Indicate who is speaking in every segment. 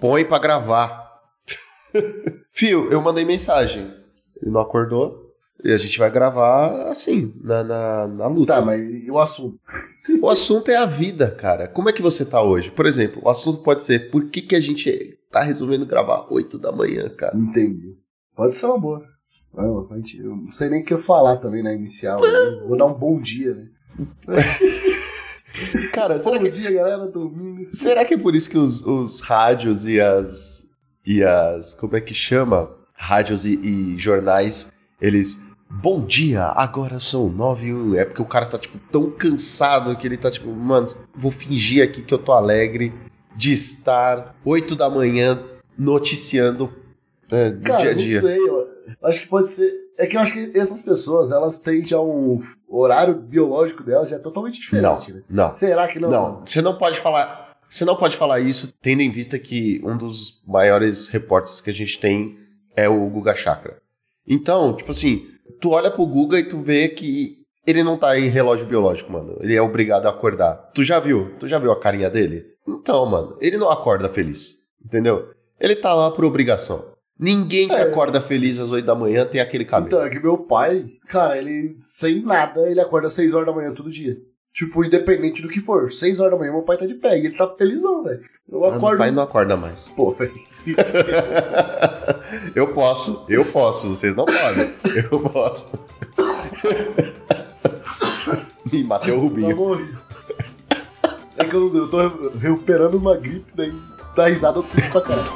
Speaker 1: põe pra gravar. Fio, eu mandei mensagem. Ele não acordou. E a gente vai gravar assim, na, na, na luta.
Speaker 2: Tá, mas e o assunto?
Speaker 1: O assunto é a vida, cara. Como é que você tá hoje? Por exemplo, o assunto pode ser por que, que a gente tá resolvendo gravar 8 da manhã, cara?
Speaker 2: Entendi. Pode ser uma boa. Não, Eu não sei nem o que eu falar também na inicial. né? Vou dar um bom dia, né?
Speaker 1: Cara, será
Speaker 2: Bom
Speaker 1: que,
Speaker 2: dia, galera, domingo.
Speaker 1: será que é por isso que os, os rádios e as. e as. como é que chama? Rádios e, e jornais, eles. Bom dia, agora são nove. É porque o cara tá, tipo, tão cansado que ele tá, tipo, mano, vou fingir aqui que eu tô alegre de estar 8 da manhã noticiando é,
Speaker 2: Cara,
Speaker 1: dia a
Speaker 2: não
Speaker 1: dia.
Speaker 2: sei. Eu acho que pode ser. É que eu acho que essas pessoas, elas têm já um horário biológico delas já é totalmente diferente, né?
Speaker 1: Não, não.
Speaker 2: Será que não?
Speaker 1: Não, você não pode falar. Você não pode falar isso tendo em vista que um dos maiores repórteres que a gente tem é o Guga Chakra. Então, tipo assim, tu olha pro Guga e tu vê que ele não tá em relógio biológico, mano. Ele é obrigado a acordar. Tu já viu? Tu já viu a carinha dele? Então, mano, ele não acorda feliz. Entendeu? Ele tá lá por obrigação. Ninguém que
Speaker 2: É.
Speaker 1: acorda feliz às 8 da manhã tem aquele cabelo.
Speaker 2: Então, é que meu pai, cara, ele, sem nada, ele acorda às 6 horas da manhã todo dia. Tipo, independente do que for. 6 horas da manhã, meu pai tá de pé. E ele tá felizão, velho. Eu
Speaker 1: Mas Meu
Speaker 2: acordo.
Speaker 1: pai não acorda mais.
Speaker 2: Pô, velho.
Speaker 1: eu posso, eu posso, vocês não podem. Eu posso. Ih, matei o
Speaker 2: Tá
Speaker 1: Rubinho.
Speaker 2: É que eu, eu tô recuperando uma gripe, daí dá risada eu puxo pra caralho.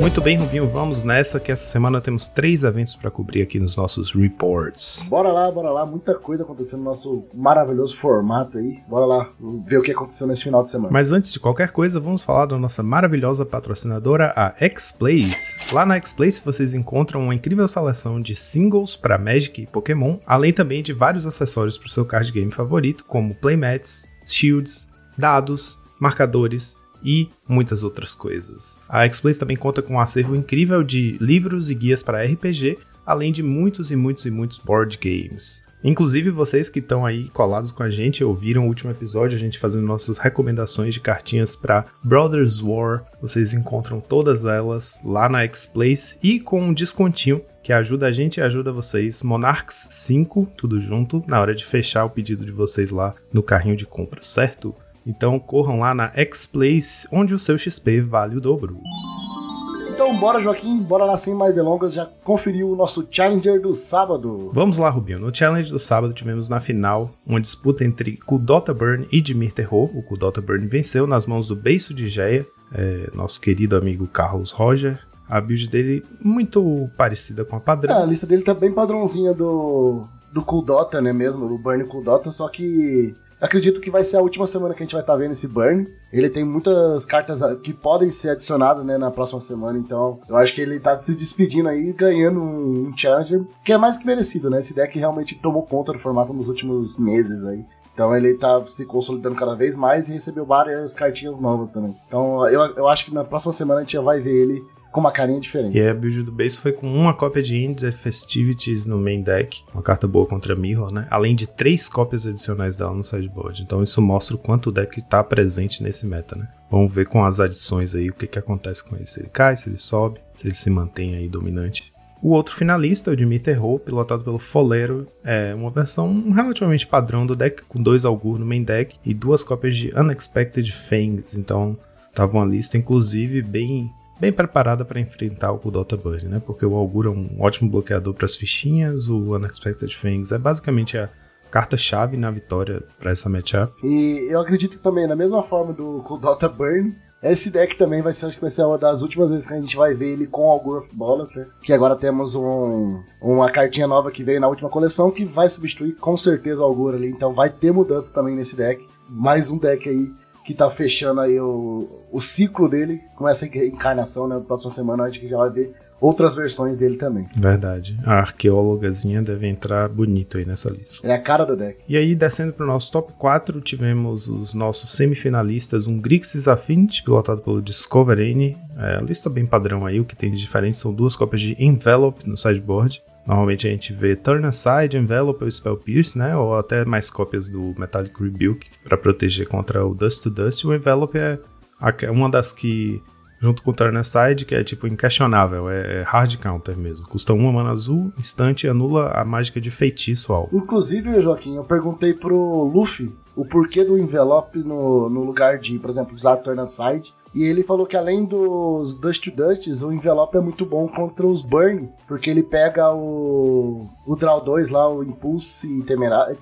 Speaker 3: Muito bem, Rubinho, vamos nessa que essa semana temos três eventos para cobrir aqui nos nossos reports.
Speaker 2: Bora lá, bora lá. Muita coisa acontecendo no nosso maravilhoso formato aí. Bora lá ver o que aconteceu nesse final de semana.
Speaker 3: Mas antes de qualquer coisa, vamos falar da nossa maravilhosa patrocinadora, a X-Plays. Lá na X-Plays vocês encontram uma incrível seleção de singles para Magic e Pokémon, além também de vários acessórios para o seu card game favorito, como playmats, shields, dados, marcadores e muitas outras coisas. A X-Plays também conta com um acervo incrível de livros e guias para RPG, além de muitos e muitos e muitos board games. Inclusive vocês que estão aí colados com a gente ouviram o último episódio, a gente fazendo nossas recomendações de cartinhas para Brothers War. Vocês encontram todas elas lá na X-Plays e com um descontinho que ajuda a gente e ajuda vocês. Monarchs 5, tudo junto, na hora de fechar o pedido de vocês lá no carrinho de compra, certo? Então corram lá na X-Plays, onde o seu XP vale o dobro.
Speaker 2: Então bora, Joaquim, bora lá sem mais delongas, já conferiu o nosso Challenger do sábado.
Speaker 3: Vamos lá, Rubinho. No challenge do sábado tivemos na final uma disputa entre Kudota Burn e Dimir Terror. O Kudota Burn venceu nas mãos do Beiço de Geia, é, nosso querido amigo Carlos Roger. A build dele muito parecida com a
Speaker 2: É,
Speaker 3: padrão.
Speaker 2: a lista dele tá bem padrãozinha do, do Cool Dota, né mesmo, do Burn Cool Dota, só que acredito que vai ser a última semana que a gente vai estar vendo esse Burn. Ele tem muitas cartas que podem ser adicionadas né, na próxima semana, então eu acho que ele tá se despedindo aí, ganhando um, um Challenger, que é mais que merecido, né? Esse deck realmente tomou conta do formato nos últimos meses aí. Então ele tá se consolidando cada vez mais e recebeu várias cartinhas novas também. Então eu, eu acho que na próxima semana a gente já vai ver ele com uma carinha diferente.
Speaker 3: E a build do Beiço foi com uma cópia de Indies Festivities no main deck, uma carta boa contra Mirror, né? Além de três cópias adicionais dela no sideboard. Então isso mostra o quanto o deck tá presente nesse meta, né? Vamos ver com as adições aí o que, que acontece com ele. Se ele cai, se ele sobe, se ele se mantém aí dominante. O outro finalista, o Dimir Terror, pilotado pelo Folero, é uma versão relativamente padrão do deck, com dois Augur no main deck e duas cópias de Unexpected Fangs. Então, tava uma lista, inclusive, bem bem preparada para enfrentar o Kudota Burn, né? Porque o Augur é um ótimo bloqueador para as fichinhas, o Unexpected Fangs é basicamente a carta-chave na vitória para essa matchup.
Speaker 2: E eu acredito também, da mesma forma do com Dota Burn, esse deck também vai ser, acho que vai ser uma das últimas vezes que a gente vai ver ele com Augur of Bolas, né? Que agora temos um, uma cartinha nova que veio na última coleção que vai substituir com certeza o Augur ali. Então vai ter mudança também nesse deck. Mais um deck aí que tá fechando aí o, o ciclo dele com essa encarnação, né? Na próxima semana a gente já vai ver outras versões dele também.
Speaker 3: Verdade. A arqueólogazinha deve entrar bonito aí nessa lista.
Speaker 2: É a cara do deck.
Speaker 3: E aí, descendo para o nosso top 4, tivemos os nossos semifinalistas, um Grixis Affinity, pilotado pelo Discover N. É, a lista bem padrão aí, o que tem de diferente são duas cópias de Envelope no sideboard. Normalmente a gente vê Turn Aside, Envelope ou Spell Pierce, né? Ou até mais cópias do Metallic Rebuke para proteger contra o Dust to Dust. O Envelope é uma das que junto com o Turn Aside, que é tipo inquestionável, é, é hard counter mesmo. Custa uma mana azul, instante anula a mágica de feitiço alvo.
Speaker 2: Inclusive, Joaquim, eu perguntei pro Luffy o porquê do envelope no, no lugar de, por exemplo, usar Turn Aside. E ele falou que além dos Dust to Dusts, o envelope é muito bom contra os Burn, porque ele pega o, o Draw 2 lá, o Impulse Temerário.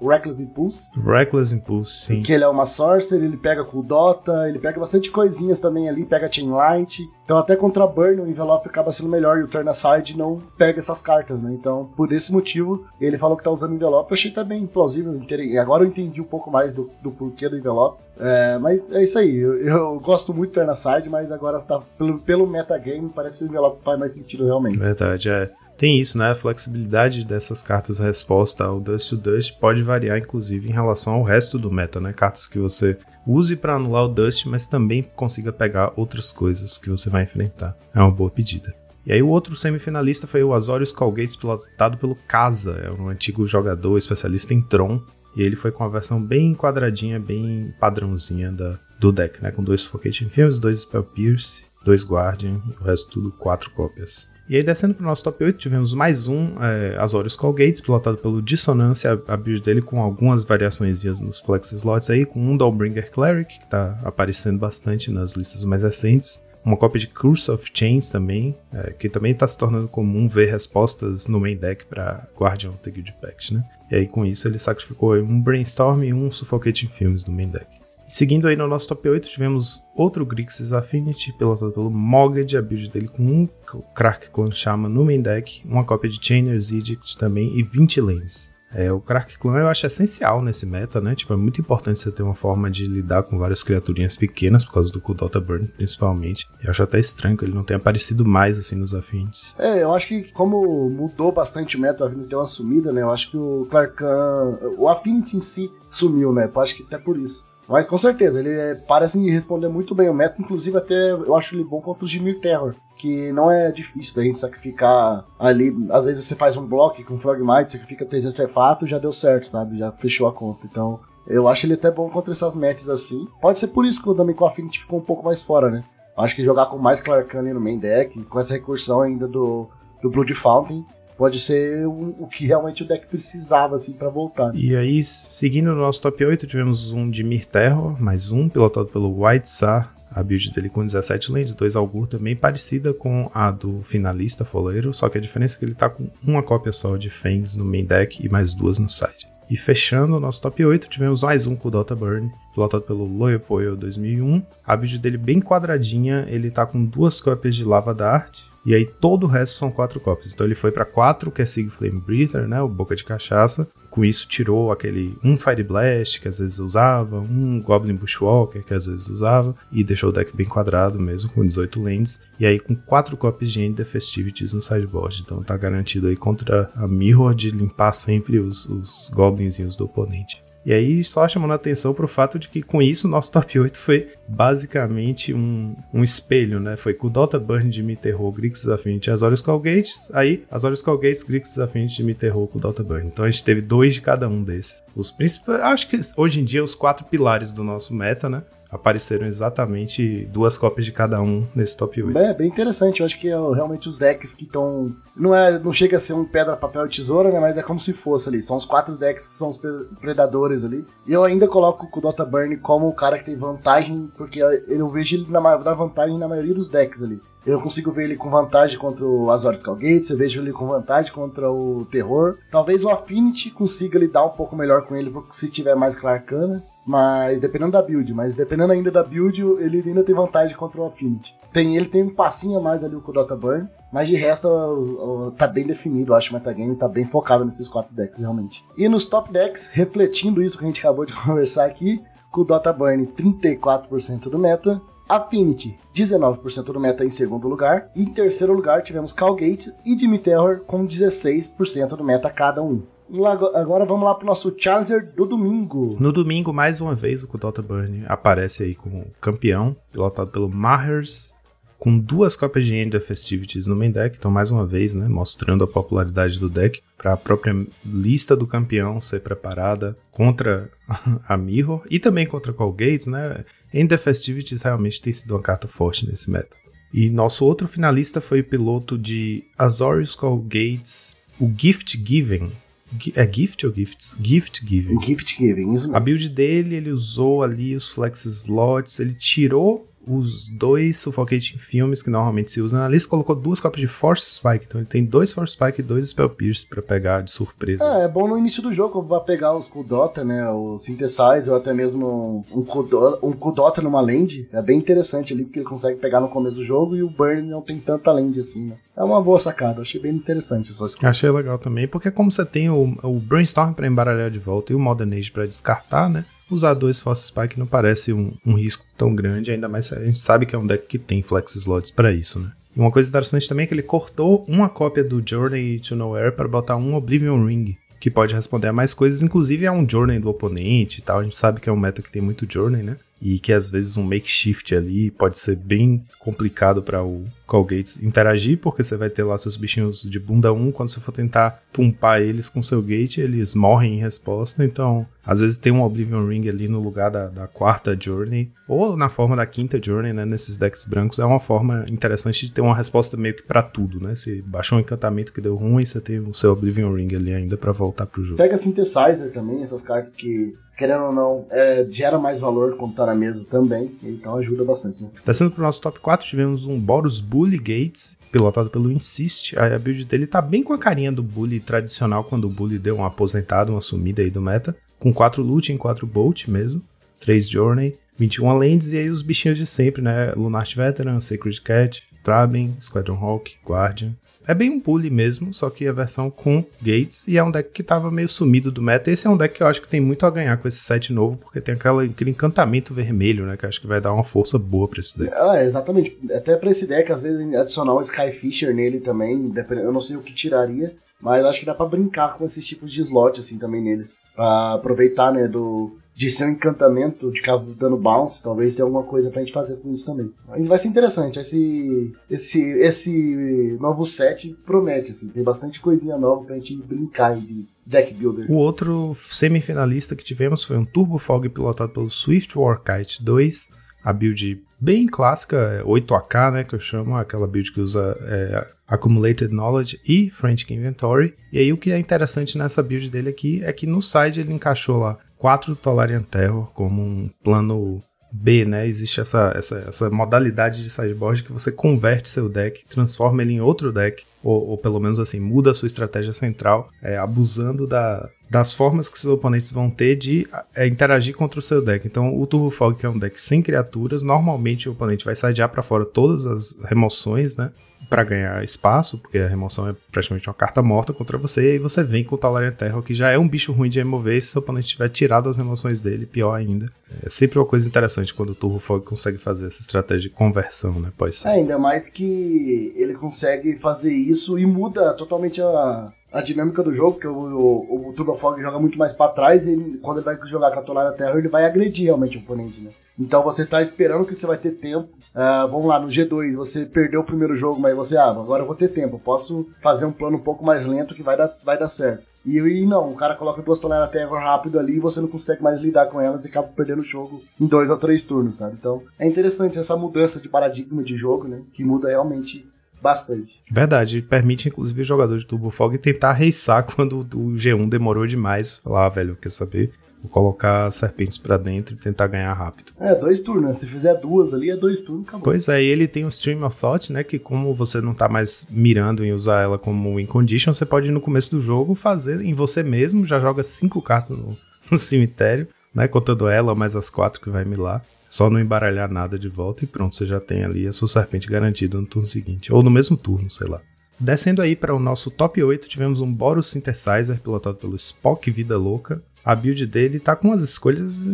Speaker 2: O Reckless Impulse.
Speaker 3: Reckless Impulse, sim.
Speaker 2: Que ele é uma Sorcerer, ele pega com o Dota, ele pega bastante coisinhas também ali, pega Chain Light. Então até contra Burn o envelope acaba sendo melhor e o Turn Aside não pega essas cartas, né? Então por esse motivo ele falou que tá usando envelope, eu achei bem plausível. Agora eu entendi um pouco mais do, do porquê do envelope. É, mas é isso aí, eu, eu gosto muito do Turn Aside, mas agora tá, pelo, pelo metagame parece que faz mais sentido realmente.
Speaker 3: Verdade, é. Tem isso, né? A flexibilidade dessas cartas resposta ao Dust to Dust pode variar, inclusive, em relação ao resto do meta, né? Cartas que você use para anular o Dust, mas também consiga pegar outras coisas que você vai enfrentar. É uma boa pedida. E aí o outro semifinalista foi o Azorius Colgate, pilotado pelo Kaza, é um antigo jogador especialista em Tron, e ele foi com a versão bem quadradinha, bem padrãozinha da, do deck, né? Com dois Suffocating Films, dois Spell Pierce, dois Guardian, o resto tudo quatro cópias. E aí, descendo pro nosso top 8, tivemos mais um é, Azorius Colgates, pilotado pelo Dissonância, a, build dele com algumas variações nos flex slots aí, com um Dawnbringer Cleric, que tá aparecendo bastante nas listas mais recentes. Uma cópia de Curse of Chains também, é, que também está se tornando comum ver respostas no main deck para Guardian of the Guild Pact, né? E aí com isso ele sacrificou um Brainstorm e um Suffocating Films no main deck. Seguindo aí no nosso top 8, tivemos outro Grixis Affinity, pilotado pelo Moged, a build dele com um Crack Clan Shaman no main deck, uma cópia de Chainer's Edict também e 20 lanes. É, o Crack Clan eu acho essencial nesse meta, né? Tipo, é muito importante você ter uma forma de lidar com várias criaturinhas pequenas, por causa do Kudota Burn, principalmente. Eu acho até estranho que ele não tenha aparecido mais, assim, nos Affinities.
Speaker 2: É, eu acho que como mudou bastante o meta, o Affinity deu uma sumida, né? Eu acho que o Clarkan... O Affinity em si sumiu, né? Eu acho que até por isso. Mas com certeza, ele é, parece responder muito bem o meta, inclusive até eu acho ele bom contra os Dimir Terror, que não é difícil da gente sacrificar ali. Às vezes você faz um bloco com Frogmite, sacrifica três artefatos, já deu certo, sabe? Já fechou a conta. Então, eu acho ele até bom contra essas metas assim. Pode ser por isso que o Damico Affinity ficou um pouco mais fora, né? Acho que jogar com mais Clarkan no main deck, com essa recursão ainda do, do Blood Fountain, pode ser o, o que realmente o deck precisava, assim, para voltar.
Speaker 3: E aí, seguindo o nosso top 8, tivemos um de Mir Terror, mais um, pilotado pelo White Sar. A build dele com 17 lands, 2 Algur também, parecida com a do finalista Foleiro, só que a diferença é que ele tá com uma cópia só de Fangs no main deck e mais duas no side. E fechando o nosso top 8, tivemos mais um com o Dota Burn, pilotado pelo Loyopoyo 2001. A build dele bem quadradinha, ele tá com duas cópias de Lava Dart, e aí todo o resto são quatro cópias. Então ele foi para quatro, que é Sig Flame Breather, né? O Boca de Cachaça. Com isso tirou aquele um Fire Blast, que às vezes usava, um Goblin Bushwalker, que às vezes usava, e deixou o deck bem quadrado mesmo, com 18 lands. E aí com quatro cópias de End the Festivities no sideboard. Então tá garantido aí contra a Mirror de limpar sempre os, os Goblinzinhos do oponente. E aí, só chamando a atenção para o fato de que com isso, nosso top 8 foi basicamente um, um espelho, né? Foi com Dota Burn de Miterro, Grixis Affinity Azorius Calgates. Aí, Azorius Calgates, Grixis Affinity de Miterro com o Dota Burn. Então a gente teve dois de cada um desses. Os principais, acho que hoje em dia, os quatro pilares do nosso meta, né? Apareceram exatamente duas cópias de cada um nesse top 8.
Speaker 2: É, bem interessante. Eu acho que é realmente os decks que estão. Não, é, não chega a ser um pedra, papel e tesoura, né? Mas é como se fosse ali. São os quatro decks que são os predadores ali. E eu ainda coloco o Dota Burn como o cara que tem vantagem, porque eu vejo ele na, na vantagem na maioria dos decks ali. Eu consigo ver ele com vantagem contra o Azorius Calgates, eu vejo ele com vantagem contra o Terror. Talvez o Affinity consiga lidar um pouco melhor com ele se tiver mais Clarkana. Mas dependendo da build, mas dependendo ainda da build, ele ainda tem vantagem contra o Affinity. Tem, ele tem um passinho a mais ali o Dota Burn, mas de resto tá bem definido, eu acho o metagame tá bem focado nesses quatro decks, realmente. E nos top decks, refletindo isso que a gente acabou de conversar aqui, o Dota Burn 34% do meta, Affinity, 19% do meta em segundo lugar. E em terceiro lugar tivemos Calgate e Jimmy Terror com 16% do meta cada um. Agora vamos lá pro nosso Challenger do domingo.
Speaker 3: No domingo, mais uma vez, o Kudota Burn aparece aí como campeão, pilotado pelo Mahers, com duas cópias de End of Festivities no main deck, então mais uma vez, né, mostrando a popularidade do deck para a própria lista do campeão ser preparada contra a Mirror e também contra Colgates, né? End of Festivities realmente tem sido uma carta forte nesse meta. E nosso outro finalista foi o piloto de Azorius Colgates, o Gift Giving, é gift ou gifts? Gift giving.
Speaker 2: Gift giving, isso mesmo.
Speaker 3: A build dele, ele usou ali os flex slots, ele tirou os dois Suffocating Filmes que normalmente se usam na lista, colocou duas cópias de Force Spike. Então ele tem dois Force Spike e dois Spell Pierce pra pegar de surpresa.
Speaker 2: É, é bom no início do jogo pra pegar os Kudota, né? O Synthesize ou até mesmo um Kudota, um Kudota numa land. É bem interessante ali, porque ele consegue pegar no começo do jogo e o Burn não tem tanta land assim, né? É uma boa sacada, achei bem interessante essa escolha.
Speaker 3: Achei legal também, porque como você tem o, o Brainstorm pra embaralhar de volta e o Modern Age pra descartar, né? Usar dois Force Spike não parece um, um, risco tão grande, ainda mais a gente sabe que é um deck que tem flex slots para isso, né? E uma coisa interessante também é que ele cortou uma cópia do Journey to Nowhere para botar um Oblivion Ring, que pode responder a mais coisas, inclusive a um Journey do oponente e tal. A gente sabe que é um meta que tem muito Journey, né? E que às vezes um makeshift ali pode ser bem complicado para o Colgates interagir, porque você vai ter lá seus bichinhos de bunda 1, quando você for tentar pumpar eles com seu gate, eles morrem em resposta, então às vezes tem um Oblivion Ring ali no lugar da, da quarta Journey, ou na forma da quinta Journey, né, nesses decks brancos, é uma forma interessante de ter uma resposta meio que para tudo, né, se baixou um encantamento que deu ruim, você tem o seu Oblivion Ring ali ainda para voltar pro jogo.
Speaker 2: Pega Synthesizer também, essas cartas que querendo ou não, é, gera mais valor quando tá na mesa também, então ajuda bastante. Né?
Speaker 3: Descendo pro nosso top 4, tivemos um Boros Bully Gates, pilotado pelo Insist. A build dele tá bem com a carinha do Bully tradicional, quando o Bully deu uma aposentada, uma sumida aí do meta. Com 4 loot em 4 bolt mesmo, 3 journey, 21 lands e aí os bichinhos de sempre, né? Lunart Veteran, Sacred Cat, Traben, Squadron Hawk, Guardian. É bem um bully mesmo, só que a versão com Gates, e é um deck que tava meio sumido do meta. Esse é um deck que eu acho que tem muito a ganhar com esse set novo, porque tem aquela, aquele encantamento vermelho, né? Que eu acho que vai dar uma força boa pra esse deck.
Speaker 2: Ah, exatamente. Até pra esse deck, às vezes, adicionar um Skyfisher nele também, eu não sei o que tiraria, mas acho que dá pra brincar com esses tipos de slot, assim, também neles. Pra aproveitar, né, do, de ser um encantamento de ficar dando bounce, talvez tenha alguma coisa pra gente fazer com isso também. Vai ser interessante, esse, esse, esse novo set promete, assim, tem bastante coisinha nova pra gente brincar de deck builder.
Speaker 3: O outro semifinalista que tivemos foi um Turbo Fog pilotado pelo Swift Warkite 2, a build bem clássica, 8AK, né, que eu chamo, aquela build que usa é, Accumulated Knowledge e Frantic Inventory. E aí o que é interessante nessa build dele aqui é que no side ele encaixou lá 4 Tolarian Terror como um plano B, né? Existe essa, essa, essa modalidade de sideboard que você converte seu deck, transforma ele em outro deck, ou, ou pelo menos assim, muda a sua estratégia central, é, abusando da, das formas que seus oponentes vão ter de é, interagir contra o seu deck. Então, o Turbo Fog, que é um deck sem criaturas, normalmente o oponente vai sidear para fora todas as remoções, né? Para ganhar espaço, porque a remoção é praticamente uma carta morta contra você, e você vem com o Talarian Terror, que já é um bicho ruim de remover, se seu oponente tiver tirado as remoções dele, pior ainda. É sempre uma coisa interessante quando o Turbo Fog consegue fazer essa estratégia de conversão, né? Ser.
Speaker 2: É, ainda mais que ele consegue fazer isso e muda totalmente a, a dinâmica do jogo, porque o, o, o joga muito mais para trás e quando ele vai jogar com a Tonalha Terra, ele vai agredir realmente o oponente, né? Então você tá esperando que você vai ter tempo. Uh, vamos lá, no G2, você perdeu o primeiro jogo, mas você, ah, agora eu vou ter tempo, posso fazer um plano um pouco mais lento que vai dar, vai dar certo. E, e não, o cara coloca duas toneladas terra rápido ali e você não consegue mais lidar com elas e acaba perdendo o jogo em dois ou três turnos, sabe? Então é interessante essa mudança de paradigma de jogo, né? Que muda realmente bastante.
Speaker 3: Verdade, permite inclusive o jogador de Turbo Fog tentar reiçar quando o G1 demorou demais. Falar, ah, velho, quer saber? Vou colocar serpentes para dentro e tentar ganhar rápido.
Speaker 2: É, dois turnos, né? Se fizer duas ali, é dois turnos, acabou.
Speaker 3: Pois é, ele tem o Stream of Thought, né? Que como você não tá mais mirando em usar ela como win condition, você pode no começo do jogo fazer em você mesmo, já joga cinco cartas no, no cemitério, né? Contando ela mais as quatro que vai milar. Só não embaralhar nada de volta e pronto, você já tem ali a sua serpente garantida no turno seguinte. Ou no mesmo turno, sei lá. Descendo aí para o nosso top 8, tivemos um Boros Synthesizer pilotado pelo Spock Vida Louca. A build dele tá com umas escolhas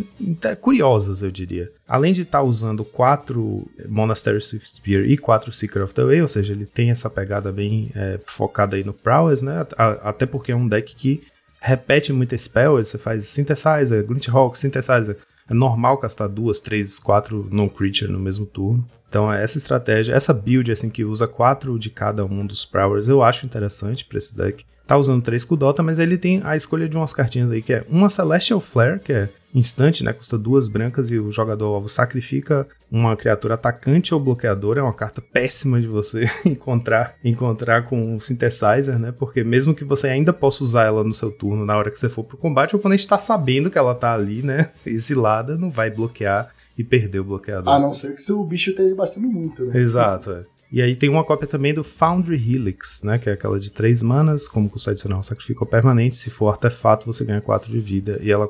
Speaker 3: curiosas, eu diria. Além de estar tá usando quatro Monastery Swift Spear e quatro Seeker of the Way, ou seja, ele tem essa pegada bem é, focada aí no Prowess, né? Até porque é um deck que repete muita spell, você faz Synthesizer, Glint Hawk, Synthesizer. É normal castar duas, três, quatro non-creature no mesmo turno. Então, essa estratégia, essa build assim que usa quatro de cada um dos Prowers, eu acho interessante para esse deck tá usando 3 com Dota, mas ele tem a escolha de umas cartinhas aí, que é uma Celestial Flare, que é instante, né? Custa duas brancas e o jogador alvo sacrifica uma criatura atacante ou bloqueadora. É uma carta péssima de você encontrar encontrar com o Synthesizer, né? Porque mesmo que você ainda possa usar ela no seu turno na hora que você for pro combate, o oponente tá sabendo que ela tá ali, né? Exilada, não vai bloquear e perder o bloqueador.
Speaker 2: A não ser que seu bicho esteja batendo muito, né?
Speaker 3: Exato, é. E aí tem uma cópia também do Foundry Helix, né? Que é aquela de 3 manas, como custo adicional sacrifica permanente. Se for artefato, você ganha 4 de vida e ela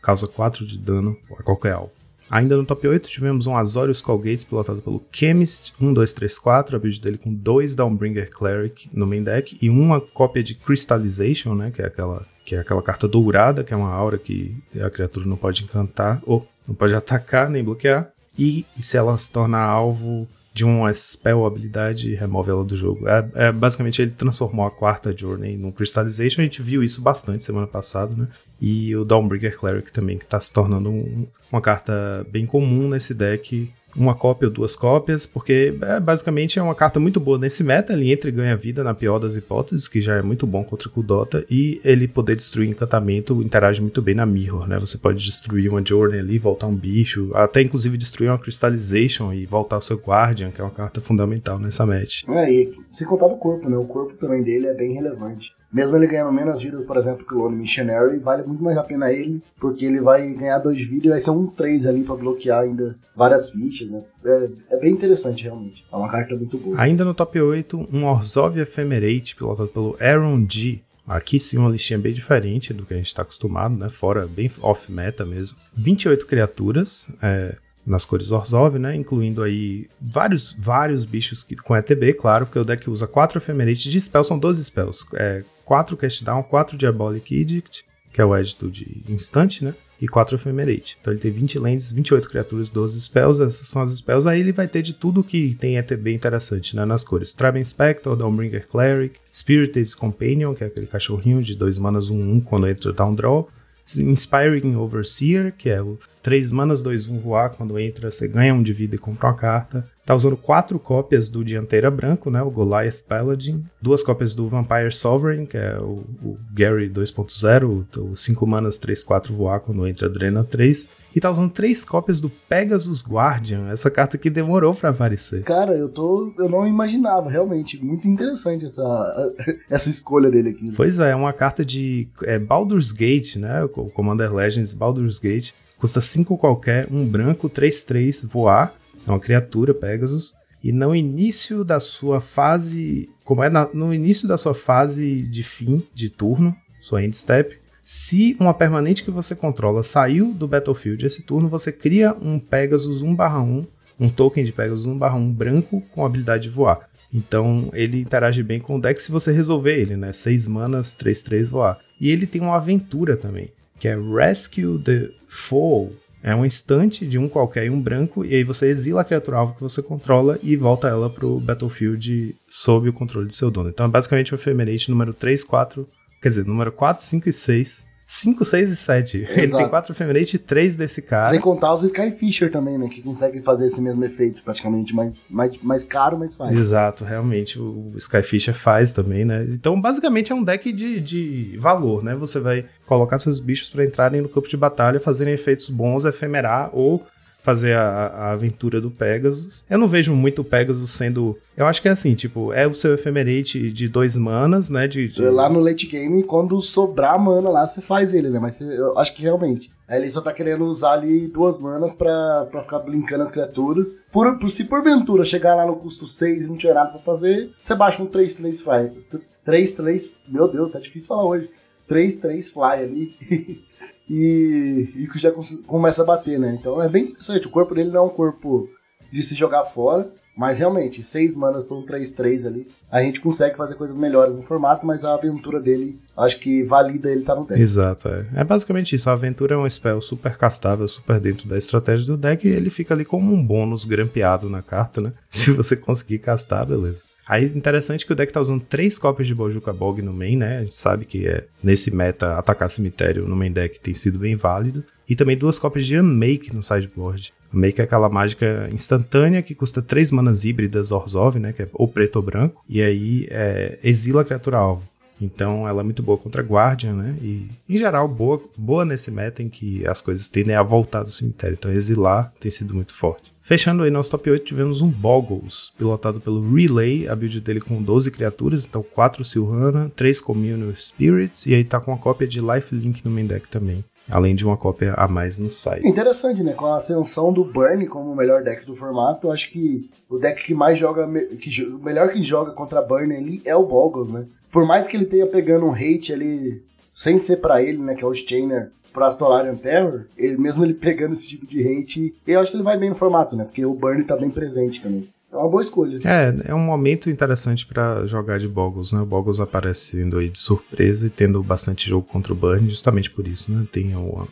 Speaker 3: causa 4 de dano a qualquer alvo. Ainda no top 8 tivemos um Azorius Callgates pilotado pelo Chemist 1234, a build dele com dois Downbringer Cleric no main deck e uma cópia de Crystallization, né, que é aquela que é aquela carta dourada, que é uma aura que a criatura não pode encantar ou não pode atacar nem bloquear. E, e se ela se tornar alvo de uma spell habilidade remove ela do jogo. É, é, basicamente ele transformou a quarta Journey num Crystallization. A gente viu isso bastante semana passada, né? E o Dawnbreaker Cleric também, que está se tornando um, uma carta bem comum nesse deck uma cópia ou duas cópias, porque é, basicamente é uma carta muito boa nesse meta, ele entra e ganha vida na pior das hipóteses, que já é muito bom contra o Kudota, e ele poder destruir encantamento interage muito bem na Mirror, né? Você pode destruir uma Journey ali, voltar um bicho, até inclusive destruir uma Crystallization e voltar o seu Guardian, que é uma carta fundamental nessa match.
Speaker 2: É, e sem contar o corpo, né? O corpo também dele é bem relevante. Mesmo ele ganhando menos vidas, por exemplo, que o Lone Missionary, vale muito mais a pena ele, porque ele vai ganhar dois vidas e vai ser um 3 ali para bloquear ainda várias fichas, né? É, é, bem interessante, realmente. É uma carta muito boa.
Speaker 3: Ainda no top 8, um Orzhov Ephemerate, pilotado pelo Aaron G. Aqui sim uma listinha bem diferente do que a gente está acostumado, né? Fora, bem off-meta mesmo. 28 criaturas, é, nas cores Orzhov, né? Incluindo aí vários, vários bichos que, com ETB, claro, porque o deck usa 4 Ephemerate de spell, são 12 spells. É, 4 Cast Down, 4 Diabolic Edict, que é o Edito de instante, né? E 4 Ephemerate. Então ele tem 20 lands, 28 criaturas, 12 spells, essas são as spells. Aí ele vai ter de tudo que tem ETB interessante, né? Nas cores. Traben Spectre, Dawnbringer Cleric, Spirited Companion, que é aquele cachorrinho de 2 manas 1-1 um, um, quando entra down draw. Inspiring Overseer, que é o 3 manas 2 1 voar, quando entra você ganha um de vida e compra uma carta. Tá usando quatro cópias do Dianteira Branco, né, o Goliath Paladin, duas cópias do Vampire Sovereign, que é o, o Gary 2.0, o 5 manas 3 4 voar quando entra Drena 3, e tá usando três cópias do Pegasus Guardian, essa carta que demorou para aparecer.
Speaker 2: Cara, eu tô eu não imaginava, realmente, muito interessante essa essa escolha dele aqui.
Speaker 3: Pois é, é uma carta de é, Baldur's Gate, né, o Commander Legends Baldur's Gate, custa 5 qualquer, um branco 3 3 voar é uma criatura, Pegasus. E no início da sua fase. Como é na, no início da sua fase de fim de turno, sua end step, se uma permanente que você controla saiu do battlefield esse turno, você cria um Pegasus 1/1, um token de Pegasus 1/1 branco com habilidade de voar. Então ele interage bem com o deck se você resolver ele, né? 6 manas, 3/3 voar. E ele tem uma aventura também, que é Rescue the Foe, é um instante de um qualquer e um branco, e aí você exila a criatura alvo que você controla e volta ela pro battlefield sob o controle do seu dono. Então é basicamente o Ephemerate número 3, 4, quer dizer, número 4, 5 e 6 5, 6 e 7. Exato. Ele tem 4 Ephemerate e 3 desse cara.
Speaker 2: Sem contar os Skyfisher também, né? Que conseguem fazer esse mesmo efeito, praticamente. Mais, mais, mais caro, mas faz.
Speaker 3: Exato, realmente. O Skyfisher faz também, né? Então, basicamente, é um deck de, de valor, né? Você vai colocar seus bichos para entrarem no campo de batalha, fazerem efeitos bons, efemerar ou fazer a, a, aventura do Pegasus. Eu não vejo muito o Pegasus sendo. Eu acho que é assim, tipo, é o seu efemerate de dois manas, né? De, de...
Speaker 2: Lá no late game, quando sobrar mana lá, você faz ele, né? Mas eu acho que realmente. Ele só tá querendo usar ali duas manas pra, pra ficar brincando as criaturas. Por, por, se porventura chegar lá no custo 6 e não tiver nada pra fazer, você baixa um 3 3 fly. 3 3, meu Deus, tá difícil falar hoje. 3 3 fly ali. e, e já começa a bater, né? Então é bem interessante. O corpo dele não é um corpo de se jogar fora, mas realmente, seis manas por um 3-3 ali, a gente consegue fazer coisas melhores no formato, mas a aventura dele, acho que valida ele tá no deck.
Speaker 3: Exato, é. É basicamente isso. A aventura é um spell super castável, super dentro da estratégia do deck, e ele fica ali como um bônus grampeado na carta, né? Se você conseguir castar, beleza. Aí interessante que o deck tá usando três cópias de Bojuka Bog no main, né? A gente sabe que é nesse meta atacar cemitério no main deck tem sido bem válido. E também duas cópias de Unmake no sideboard. Unmake é aquela mágica instantânea que custa três manas híbridas Orzhov, né? Que é ou preto ou branco. E aí é, exila a criatura alvo. Então ela é muito boa contra Guardian, né? E em geral, boa, boa nesse meta em que as coisas tendem a voltar do cemitério. Então exilar tem sido muito forte. Fechando aí nosso top 8, tivemos um Boggles, pilotado pelo Relay, a build dele com 12 criaturas, então 4 Silhana, 3 Communal Spirits, e aí tá com uma cópia de Lifelink no main deck também. Além de uma cópia a mais no site.
Speaker 2: Interessante, né? Com a ascensão do Burn como o melhor deck do formato, acho que o deck que mais joga, que, o melhor que joga contra Burn ali é o Boggles, né? Por mais que ele tenha pegando um hate ali, sem ser para ele, né? Que é o Chainer, pro Astolarian Terror, ele, mesmo ele pegando esse tipo de hate, eu acho que ele vai bem no formato, né? Porque o Burn tá bem presente também. É uma boa escolha.
Speaker 3: É, é um momento interessante para jogar de Boggles, né? O Boggles aparecendo aí de surpresa e tendo bastante jogo contra o Burn, justamente por isso, né? Tem uma,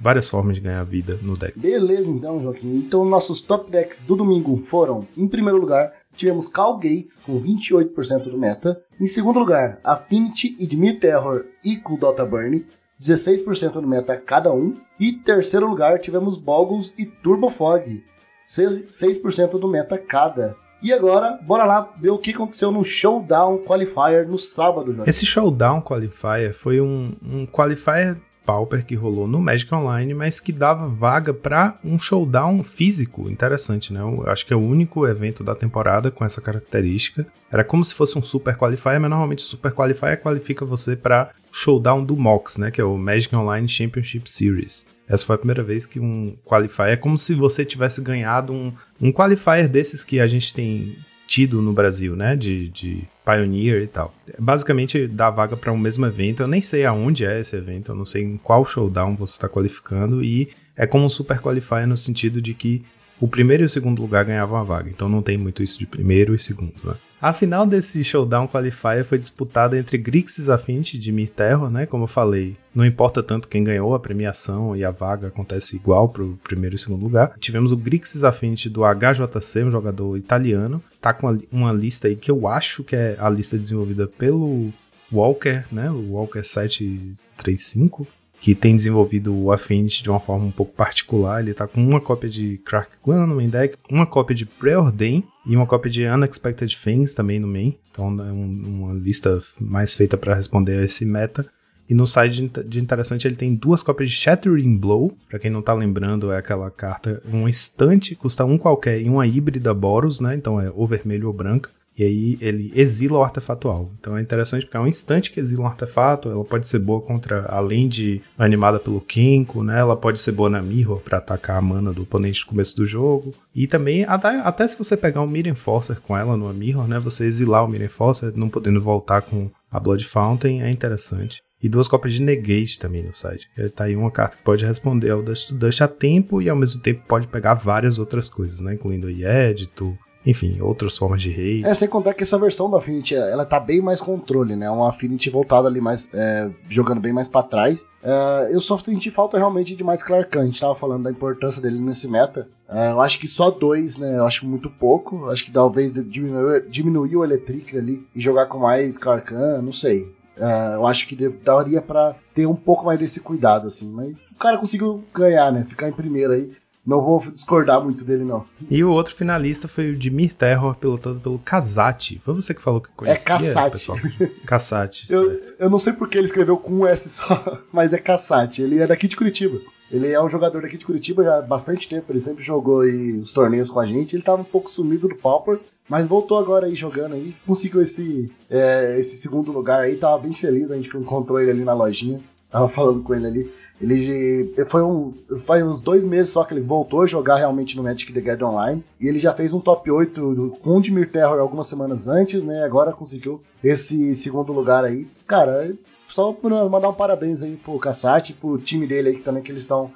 Speaker 3: várias formas de ganhar vida no deck.
Speaker 2: Beleza, então, Joaquim. Então, nossos top decks do domingo foram, em primeiro lugar, tivemos Cal Gates com 28% do meta. Em segundo lugar, Affinity, Idmir Terror e Kuldota Burn, 16% do meta cada um. E terceiro lugar, tivemos Boggles e Turbo Fog, 6% do meta cada. E agora, bora lá ver o que aconteceu no Showdown Qualifier no sábado. Jorge.
Speaker 3: Esse Showdown Qualifier foi um, um Qualifier Pauper que rolou no Magic Online, mas que dava vaga para um showdown físico interessante, né? Eu acho que é o único evento da temporada com essa característica. Era como se fosse um Super Qualifier, mas normalmente o Super Qualifier qualifica você para o showdown do MOX, né? Que é o Magic Online Championship Series. Essa foi a primeira vez que um qualifier é como se você tivesse ganhado um, um qualifier desses que a gente tem tido no Brasil, né? De, de Pioneer e tal. Basicamente dá vaga para um mesmo evento. Eu nem sei aonde é esse evento, eu não sei em qual showdown você está qualificando. E é como um super qualifier no sentido de que o primeiro e o segundo lugar ganhavam a vaga. Então não tem muito isso de primeiro e segundo, né? A final desse Showdown Qualifier foi disputada entre Grixis Affinity de Mir Terror, né? Como eu falei, não importa tanto quem ganhou a premiação e a vaga acontece igual pro primeiro e segundo lugar. Tivemos o Grixis Affinity do HJC, um jogador italiano. Tá com uma lista aí que eu acho que é a lista desenvolvida pelo Walker, né? O Walker 735 que tem desenvolvido o Affinity de uma forma um pouco particular. Ele tá com uma cópia de Crack Clan no main deck, uma cópia de Preordain e uma cópia de Unexpected Things também no main. Então é um, uma lista mais feita para responder a esse meta. E no side de interessante ele tem duas cópias de Shattering Blow. Para quem não tá lembrando, é aquela carta, um instante, custa um qualquer e uma híbrida Boros, né? Então é ou vermelho ou branca. E aí ele exila o artefato alvo. Então é interessante porque é um instante que exila um artefato. Ela pode ser boa contra, além de animada pelo Kenko, né? Ela pode ser boa na Mirror para atacar a mana do oponente no começo do jogo. E também, até, até se você pegar um Mirror Enforcer com ela no Mirror, né? Você exilar o Mirror Enforcer, não podendo voltar com a Blood Fountain, é interessante. E duas cópias de Negate também no site. Tá aí uma carta que pode responder ao Dust to Dust a tempo e ao mesmo tempo pode pegar várias outras coisas, né? Incluindo o Edito, enfim, outras formas de rei.
Speaker 2: É, sem contar que essa versão da Affinity, ela tá bem mais controle, né? Uma Affinity voltada ali mais, é, jogando bem mais para trás. É, eu só senti falta realmente de mais Clark A gente tava falando da importância dele nesse meta. É, eu acho que só dois, né? Eu acho muito pouco. Eu acho que talvez diminuir, diminuir o Electric ali e jogar com mais Clark não sei. Uh, eu acho que daria para ter um pouco mais desse cuidado, assim. Mas o cara conseguiu ganhar, né? Ficar em primeiro aí não vou discordar muito dele, não.
Speaker 3: E o outro finalista foi o Dimir Terror, pilotado pelo Kazati. Foi você que falou que conhecia,
Speaker 2: É Kassati.
Speaker 3: Kassati,
Speaker 2: eu, eu não sei porque ele escreveu com um S só, mas é Kassati. Ele é daqui de Curitiba. Ele é um jogador daqui de Curitiba já há bastante tempo, ele sempre jogou aí os torneios com a gente. Ele tava um pouco sumido do Pauper, mas voltou agora aí jogando aí, conseguiu esse, é, esse segundo lugar aí, tava bem feliz, a gente encontrou ele ali na lojinha, tava falando com ele ali. Ele foi um. Faz uns dois meses só que ele voltou a jogar realmente no Magic the Gathering Online. E ele já fez um top 8 com o Dimir Terror algumas semanas antes, né? Agora conseguiu esse segundo lugar aí. Cara, só mandar um parabéns aí pro Kassati, pro time dele aí, também que eles estão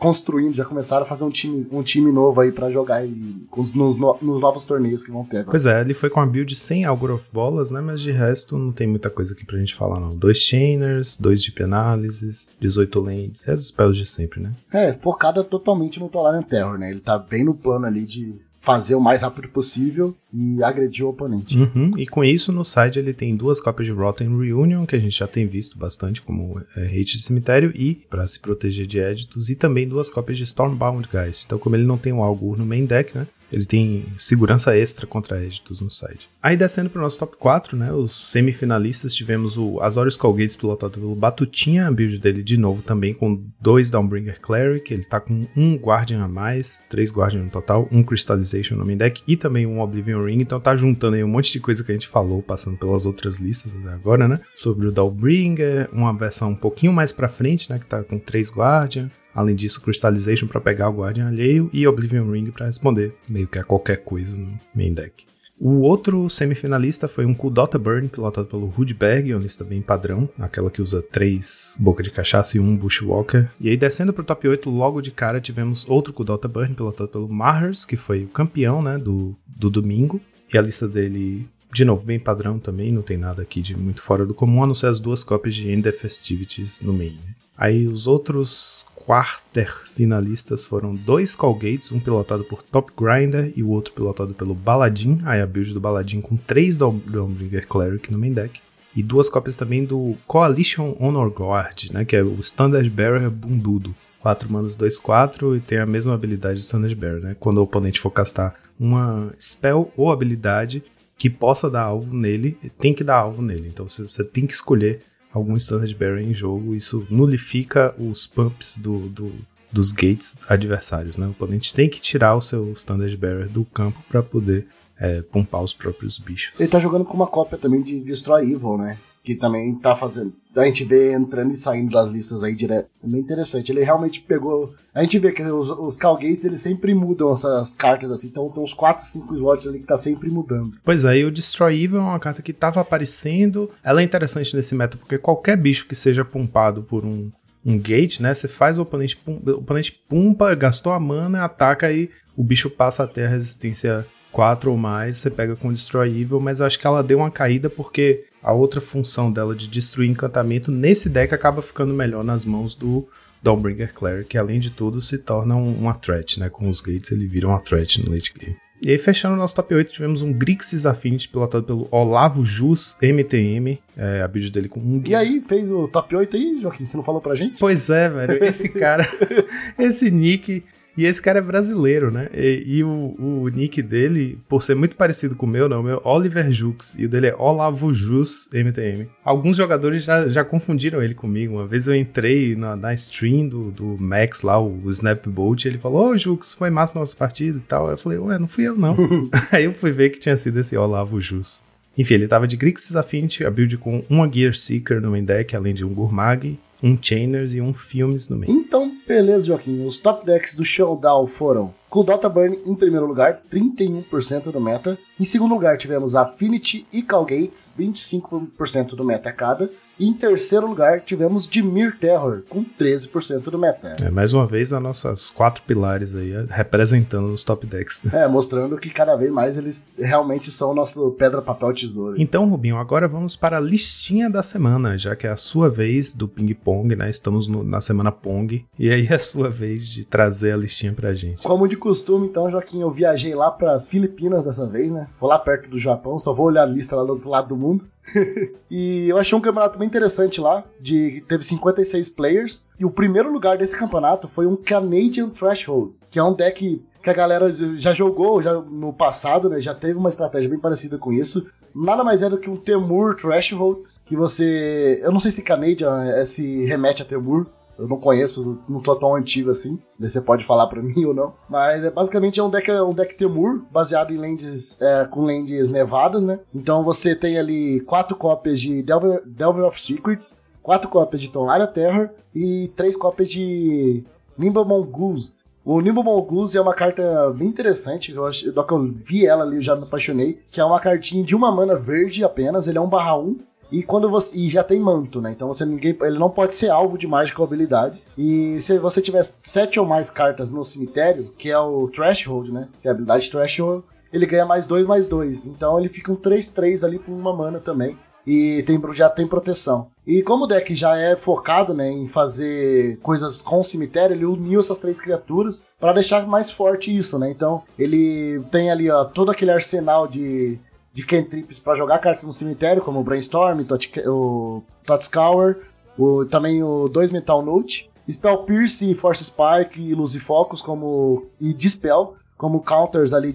Speaker 2: construindo, já começaram a fazer um time, um time novo aí para jogar aí, nos, nos, novos torneios que vão ter agora.
Speaker 3: Pois é, ele foi com a build sem Algor of Bolas, né? Mas de resto não tem muita coisa aqui pra gente falar, não. Dois Chainers, dois Deep Analysis, 18 Lentes, as spells de sempre, né?
Speaker 2: É, focada totalmente no Tolarian Terror, né? Ele tá bem no plano ali de fazer o mais rápido possível e agredir o oponente.
Speaker 3: Uhum, E com isso, no side ele tem duas cópias de Rotten Reunion, que a gente já tem visto bastante como é, hate de cemitério, e para se proteger de editos, e também duas cópias de Stormbound Guys. Então, como ele não tem o Algur no main deck, né? Ele tem segurança extra contra editos no side. Aí descendo para o nosso top 4, né? Os semifinalistas tivemos o Azorius Colgates pilotado pelo Batutinha, a build dele de novo também com dois Downbringer Cleric. Ele tá com um Guardian a mais, três Guardian no total, um Crystallization no main deck e também um Oblivion Ring. Então tá juntando aí um monte de coisa que a gente falou, passando pelas outras listas até agora, né? Sobre o Downbringer, uma versão um pouquinho mais pra frente, né? Que tá com três Guardian. Além disso, Crystallization para pegar o Guardian alheio e Oblivion Ring para responder meio que a qualquer coisa no main deck. O outro semifinalista foi um Kudota Burn, pilotado pelo Rudberg, uma lista bem padrão, aquela que usa três boca de cachaça e um Bushwalker. E aí, descendo pro top 8, logo de cara, tivemos outro Kudota Burn, pilotado pelo Mahers, que foi o campeão né, do, do domingo. E a lista dele, de novo, bem padrão também, não tem nada aqui de muito fora do comum, a não ser as duas cópias de End Festivities no main. Aí os outros quarter finalistas foram dois Callgates, um pilotado por Top Grinder e o outro pilotado pelo Baladin, aí a build do Baladin com três Dawnbringer Cleric no main deck. E duas cópias também do Coalition Honor Guard, né, que é o Standard Bearer bundudo. 4 manas 2-4 e tem a mesma habilidade do Standard Bearer, né? Quando o oponente for castar uma spell ou habilidade que possa dar alvo nele, tem que dar alvo nele. Então você, você tem que escolher algum Standard Bearer em jogo, isso nulifica os pumps do, do, dos gates adversários, né? O oponente tem que tirar o seu Standard Bearer do campo para poder é, pumpar os próprios bichos.
Speaker 2: Ele tá jogando com uma cópia também de Destroy Evil, né? Que também tá fazendo. A gente vê entrando e saindo das listas aí direto. É bem interessante. Ele realmente pegou. A gente vê que os, os Calgates eles sempre mudam essas cartas assim. Então tem uns 4, 5 slots ali que tá sempre mudando.
Speaker 3: Pois é, e o Destroy Evil é uma carta que tava aparecendo. Ela é interessante nesse meta porque qualquer bicho que seja pumpado por um, um gate, né? Você faz o oponente, pum, o oponente pumpa, gastou a mana, ataca e o bicho passa a ter a resistência 4 ou mais, você pega com Destroy Evil, mas eu acho que ela deu uma caída porque a outra função dela de destruir encantamento nesse deck acaba ficando melhor nas mãos do Dawnbringer Cleric, que além de tudo se torna um, uma threat, né? Com os gates ele vira uma threat no late game. E aí, fechando o nosso top 8, tivemos um Grixis Affinity pilotado pelo Olavo Jus MTM, é, a build dele com um.
Speaker 2: E aí, fez o top 8 aí, Joaquim? Você não falou pra gente?
Speaker 3: Pois é, velho. Esse cara, esse nick e esse cara é brasileiro, né? E, e o, o, nick dele, por ser muito parecido com o meu, não, o meu é Oliver Jux, e o dele é Olavo Jus MTM. Alguns jogadores já, já confundiram ele comigo. Uma vez eu entrei na, na stream do, do Max lá, o Snapbolt, e ele falou: Ô, oh, Jux, foi massa nossa partida e tal. Eu falei: Ué, não fui eu não. Aí eu fui ver que tinha sido esse Olavo Jus. Enfim, ele tava de Grixis Affinity, a build com uma Gear Seeker no main deck, além de um Gurmag, um Chainers e um Filmes no meio.
Speaker 2: Então, beleza, Joaquim. Os top decks do Showdown foram Cool Dota Burn em primeiro lugar, 31% do meta. Em segundo lugar, tivemos Affinity e Calgates, 25% do meta cada. E em terceiro lugar, tivemos Dimir Terror, com 13% do meta.
Speaker 3: É, mais uma vez, as nossas quatro pilares aí, representando os top decks.
Speaker 2: É, mostrando que cada vez mais eles realmente são o nosso pedra, papel, tesouro.
Speaker 3: Então, Rubinho, agora vamos para a listinha da semana, já que é a sua vez do ping-pong, né? Estamos no, na semana Pong, e aí é a sua vez de trazer a listinha pra gente.
Speaker 2: Como de costume, então, Joaquim, eu viajei lá para as Filipinas dessa vez, né? Vou lá perto do Japão, só vou olhar a lista lá do outro lado do mundo. e eu achei um campeonato bem interessante lá, de teve 56 players, e o primeiro lugar desse campeonato foi um Canadian Threshold, que é um deck que a galera já jogou já no passado, né? Já teve uma estratégia bem parecida com isso. Nada mais é do que um Temur Threshold, que você... Eu não sei se Canadian é, se remete a Temur, eu não conheço, não tô tão antigo assim. Você pode falar para mim ou não. Mas é, basicamente é um deck, um deck Temur, baseado em lands é, com lands nevadas, né? Então você tem ali quatro cópias de Delver, Delver of Secrets, quatro cópias de Tonlaria Terror e três cópias de Nimble Mongoose. O Nimble Mongoose é uma carta bem interessante, eu acho, que eu vi ela ali, eu já me apaixonei, que é uma cartinha de uma mana verde apenas, ele é um barra 1, e quando você e já tem manto, né? Então você ninguém, ele não pode ser alvo de mágica ou habilidade. E se você tiver sete ou mais cartas no cemitério, que é o Threshold, né? Que é a habilidade Threshold, ele ganha mais dois mais dois. Então ele fica um 3-3 ali com uma mana também. e tem, já tem proteção. E como o deck já é focado né, em fazer coisas com o cemitério, ele uniu essas três criaturas para deixar mais forte isso, né? Então ele tem ali ó, todo aquele arsenal de, de cantrips para jogar cartas no cemitério, como o Brainstorm, o Totscour, o, também o 2 Metal Note, Spell Pierce, Force Spike Luz e Focus como, e Dispel como counters ali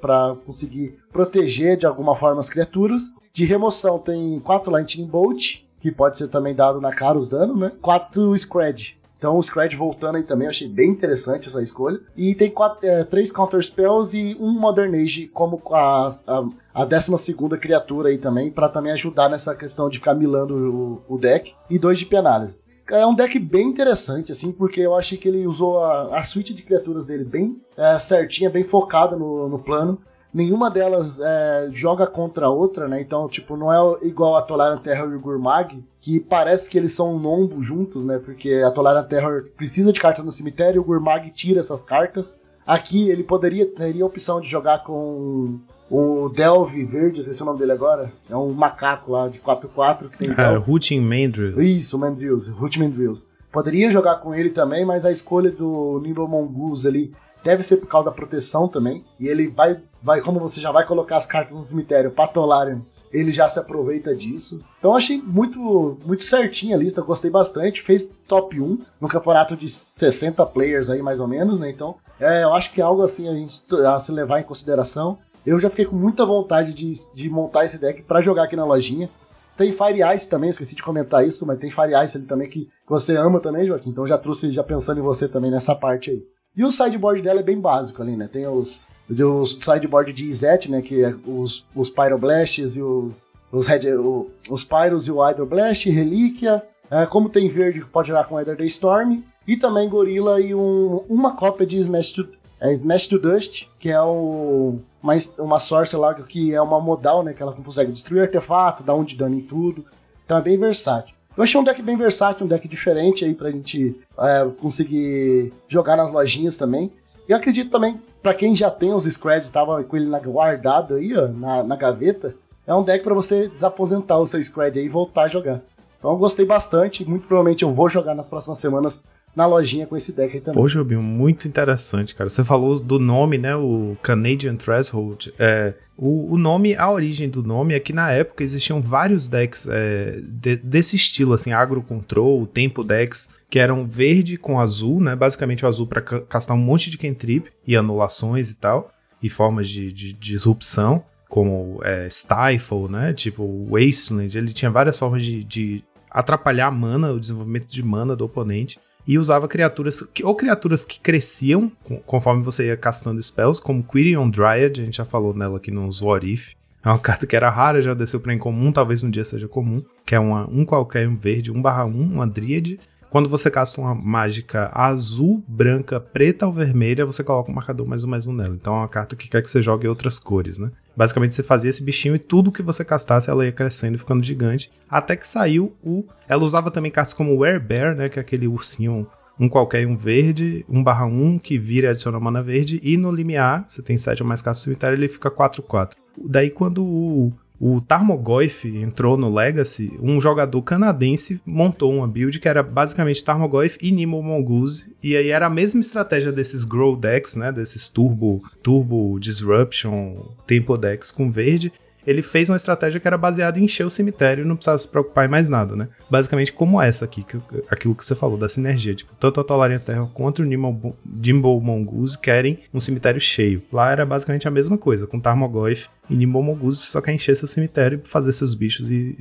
Speaker 2: para conseguir proteger de alguma forma as criaturas. De remoção tem 4 Lightning Bolt, que pode ser também dado na cara os danos, né? 4 Scred. Então o Scred voltando aí também, eu achei bem interessante essa escolha. E tem quatro, é, três Counter Spells e um Modern Age como a, a, a 12 criatura aí também, para também ajudar nessa questão de ficar milando o, o deck. E dois de penálise. É um deck bem interessante, assim, porque eu achei que ele usou a, a suíte de criaturas dele bem é, certinha, bem focada no, no plano. Nenhuma delas é, joga contra a outra, né? Então, tipo, não é igual a Tolarian Terror e o Gurmag, que parece que eles são um nombo juntos, né? Porque a Tolarian Terror precisa de carta no cemitério e o Gurmag tira essas cartas. Aqui ele poderia teria a opção de jogar com o Delve Verde, esse é o nome dele agora. É um macaco lá de 4-4 que tem.
Speaker 3: É, Rooting Mandrills.
Speaker 2: Isso, Mandrills, Rooting Mandrills. Poderia jogar com ele também, mas a escolha do Nimble Mongoose ali deve ser por causa da proteção também. E ele vai, vai como você já vai colocar as cartas no cemitério para Tolarian, ele já se aproveita disso. Então achei muito muito certinha a lista, gostei bastante. Fez top 1 no campeonato de 60 players aí mais ou menos, né? Então, é, eu acho que é algo assim a gente a se levar em consideração. Eu já fiquei com muita vontade de, de montar esse deck para jogar aqui na lojinha. Tem Fire Ice também, esqueci de comentar isso, mas tem Fire Ice ali também que você ama também, Joaquim. Então já trouxe, já pensando em você também nessa parte aí. E o sideboard dela é bem básico ali, né? Tem os, os sideboard de Izet, né? Que é os, os Pyroblasts e os, os, Red, o, os Pyros e o Hydroblast, Relíquia. É, como tem verde, pode jogar com Ether Day Storm. E também Gorila e um, uma cópia de Smash to, é Smash to Dust, que é o, uma, uma sorte lá que é uma modal, né? Que ela consegue destruir artefato, dar um de dano em tudo. Então é bem versátil. Eu achei um deck bem versátil, um deck diferente aí pra gente é, conseguir jogar nas lojinhas também. E eu acredito também, para quem já tem os Scred, tava com ele guardado aí, ó, na, na gaveta, é um deck para você desaposentar o seu Scred aí e voltar a jogar. Então eu gostei bastante, muito provavelmente eu vou jogar nas próximas semanas na lojinha com esse deck aí também.
Speaker 3: Pô, Jobinho, muito interessante, cara. Você falou do nome, né? O Canadian Threshold. É, o, o nome, a origem do nome é que na época existiam vários decks é, de, desse estilo, assim, Agro Control, Tempo decks, que eram verde com azul, né? Basicamente o azul para castar um monte de cantrip e anulações e tal, e formas de, de, de disrupção como é, Stifle, né? Tipo, Wasteland, ele tinha várias formas de, de atrapalhar a mana, o desenvolvimento de mana do oponente e usava criaturas, ou criaturas que cresciam conforme você ia castando spells, como Quirion Dryad, a gente já falou nela aqui nos What If. É uma carta que era rara, já desceu para incomum, talvez um dia seja comum, que é uma, um qualquer, um verde, 1 barra 1, uma Dryad. Quando você casta uma mágica azul, branca, preta ou vermelha, você coloca um marcador mais um mais um nela. Então é uma carta que quer que você jogue outras cores, né? Basicamente você fazia esse bichinho e tudo que você castasse ela ia crescendo e ficando gigante. Até que saiu o. Ela usava também cartas como Bear, né? Que é aquele ursinho um qualquer um verde, 1 barra 1 que vira e adiciona mana verde, e no limiar, você tem 7 ou mais cartas cemitério, ele fica 4-4. Daí quando o o Tarmogoyf entrou no Legacy, um jogador canadense montou uma build que era basicamente Tarmogoyf e Nemo Mongoose, e aí era a mesma estratégia desses Grow decks, né, desses Turbo, Turbo Disruption, Tempo decks com verde, ele fez uma estratégia que era baseada em encher o cemitério e não precisava se preocupar em mais nada, né? Basicamente como essa aqui, que, aquilo que você falou, da sinergia. Tipo, tanto a Tolarian Terra quanto o Jimbo Mongoose querem um cemitério cheio. Lá era basicamente a mesma coisa, com Tarmogoyf e Nimbo Mongoose, só quer encher seu cemitério, fazer seus bichos e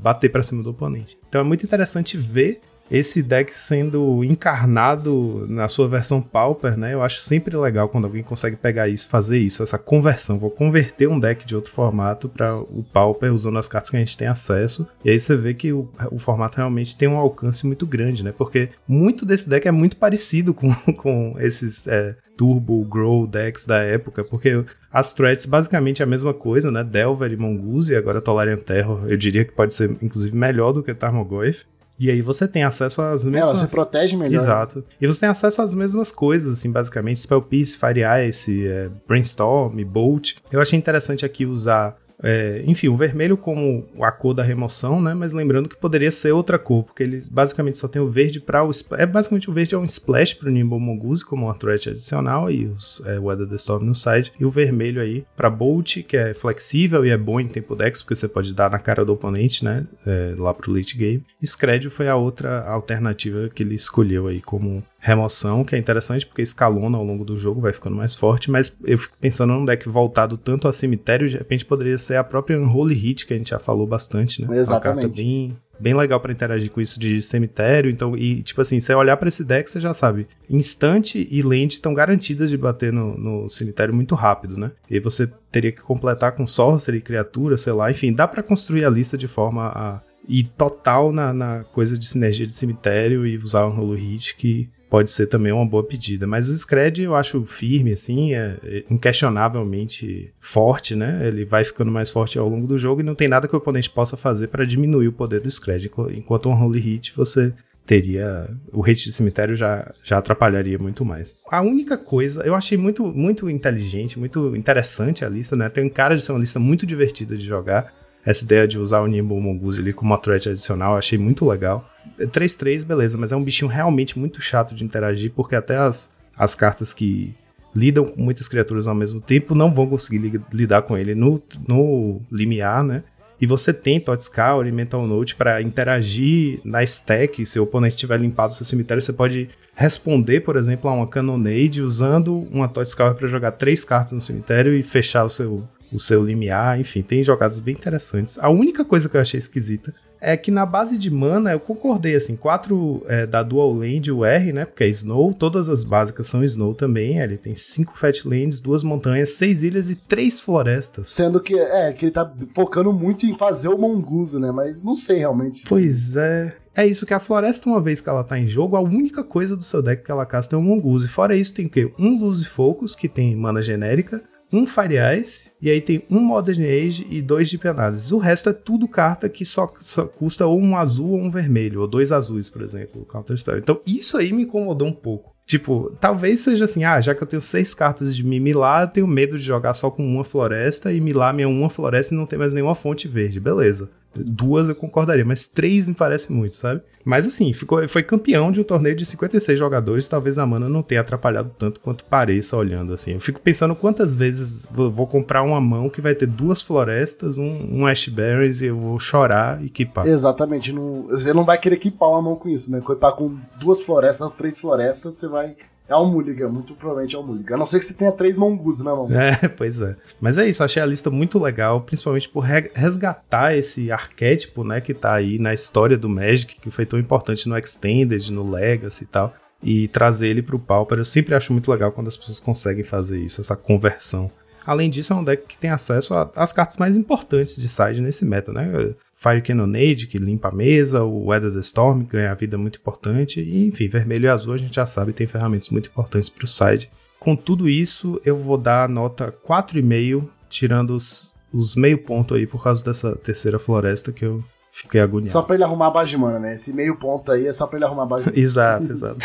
Speaker 3: bater para cima do oponente. Então é muito interessante ver esse deck sendo encarnado na sua versão Pauper, né? Eu acho sempre legal quando alguém consegue pegar isso, fazer isso, essa conversão. Vou converter um deck de outro formato para o Pauper usando as cartas que a gente tem acesso. E aí você vê que o, o formato realmente tem um alcance muito grande, né? Porque muito desse deck é muito parecido com, com esses é, Turbo Grow decks da época, porque as threats basicamente é a mesma coisa, né? Delver e Mongoose, e agora Tolarian Terror, eu diria que pode ser inclusive melhor do que Tarmogoyf. E aí você tem acesso às mesmas...
Speaker 2: Ela se protege melhor.
Speaker 3: Exato. E você tem acesso às mesmas coisas, assim, basicamente. Spell Piece, Fire Ice, é, Brainstorm, Bolt. Eu achei interessante aqui usar É, enfim, o vermelho como a cor da remoção, né? Mas lembrando que poderia ser outra cor, porque eles basicamente só tem o verde para o. É basicamente o verde é um splash para o Nimble Mongoose, como uma threat adicional, e os, é, Weather the Storm no side. E o vermelho aí para Bolt, que é flexível e é bom em tempo dex, porque você pode dar na cara do oponente, né? É, lá pro late game. Scred foi a outra alternativa que ele escolheu aí como remoção, que é interessante porque escalona ao longo do jogo, vai ficando mais forte, mas eu fico pensando num deck voltado tanto a cemitério, de repente poderia ser a própria Unholy Hit, que a gente já falou bastante, né?
Speaker 2: Exatamente.
Speaker 3: Uma carta bem, bem legal para interagir com isso de cemitério, então, e tipo assim, você olhar para esse deck, você já sabe, instante e land estão garantidas de bater no, no, cemitério muito rápido, né? E você teria que completar com sorcery, criatura, sei lá, enfim, dá para construir a lista de forma a e total na, na coisa de sinergia de cemitério e usar um rolo hit que pode ser também uma boa pedida. Mas o Scred eu acho firme, assim, é, é inquestionavelmente forte, né? Ele vai ficando mais forte ao longo do jogo e não tem nada que o oponente possa fazer para diminuir o poder do Scred. Enquanto um Holy Hit você teria o hit de cemitério já, já atrapalharia muito mais. A única coisa, eu achei muito muito inteligente, muito interessante a lista, né? Tem cara de ser uma lista muito divertida de jogar. Essa ideia de usar o Nimble Mongoose ali como uma threat adicional, eu achei muito legal. 3-3, beleza, mas é um bichinho realmente muito chato de interagir, porque até as, as cartas que lidam com muitas criaturas ao mesmo tempo não vão conseguir li lidar com ele no, no limiar, né? E você tem Tot Scour e Mental Note para interagir na stack. Se o oponente tiver limpado o seu cemitério, você pode responder, por exemplo, a uma Cannonade usando uma Tot Scour para jogar três cartas no cemitério e fechar o seu, o seu limiar. Enfim, tem jogadas bem interessantes. A única coisa que eu achei esquisita é que na base de mana eu concordei, assim, quatro é, da Dual Land, o R, né, porque é Snow, todas as básicas são Snow também, ele tem cinco Fat Lands, duas montanhas, seis ilhas e três florestas.
Speaker 2: Sendo que, é, que ele tá focando muito em fazer o Mongoose, né, mas não sei realmente.
Speaker 3: Pois é, é isso que a floresta, uma vez que ela tá em jogo, a única coisa do seu deck que ela casta é o Mongoose. Fora isso, tem o quê? Um Luz Focus, que tem mana genérica, um Fire Ice, e aí tem um Modern Age e dois de Penades. O resto é tudo carta que só, só, custa ou um azul ou um vermelho, ou dois azuis, por exemplo, Counter Spell. Então isso aí me incomodou um pouco. Tipo, talvez seja assim, ah, já que eu tenho seis cartas de Mimilá, eu tenho medo de jogar só com uma floresta e Milá minha uma floresta e não tem mais nenhuma fonte verde, beleza. Duas eu concordaria, mas três me parece muito, sabe? Mas assim, ficou, foi campeão de um torneio de 56 jogadores, talvez a mana não tenha atrapalhado tanto quanto pareça olhando assim. Eu fico pensando quantas vezes vou, comprar uma mão que vai ter duas florestas, um, um Ash Berries e eu vou chorar e equipar.
Speaker 2: Exatamente, não, você não vai querer equipar uma mão com isso, né? Quando tá com duas florestas, três florestas, você vai é um Mulligan, muito provavelmente é um Mulligan. A não ser que você tenha três mongus na mão.
Speaker 3: É, pois é. Mas é isso, achei a lista muito legal, principalmente por resgatar esse arquétipo, né, que tá aí na história do Magic, que foi tão importante no Extended, no Legacy e tal, e trazer ele pro Pauper. Eu sempre acho muito legal quando as pessoas conseguem fazer isso, essa conversão. Além disso, é um deck que tem acesso às cartas mais importantes de side nesse meta, né? Fire Cannonade, que limpa a mesa, o Weather the Storm, que ganha a vida muito importante, e enfim, vermelho e azul a gente já sabe, tem ferramentas muito importantes para o side. Com tudo isso, eu vou dar a nota 4,5, tirando os, os meio ponto aí por causa dessa terceira floresta que eu fiquei agoniado.
Speaker 2: Só pra ele arrumar a base de mana, né? Esse meio ponto aí é só pra ele arrumar a base de mana.
Speaker 3: exato, exato.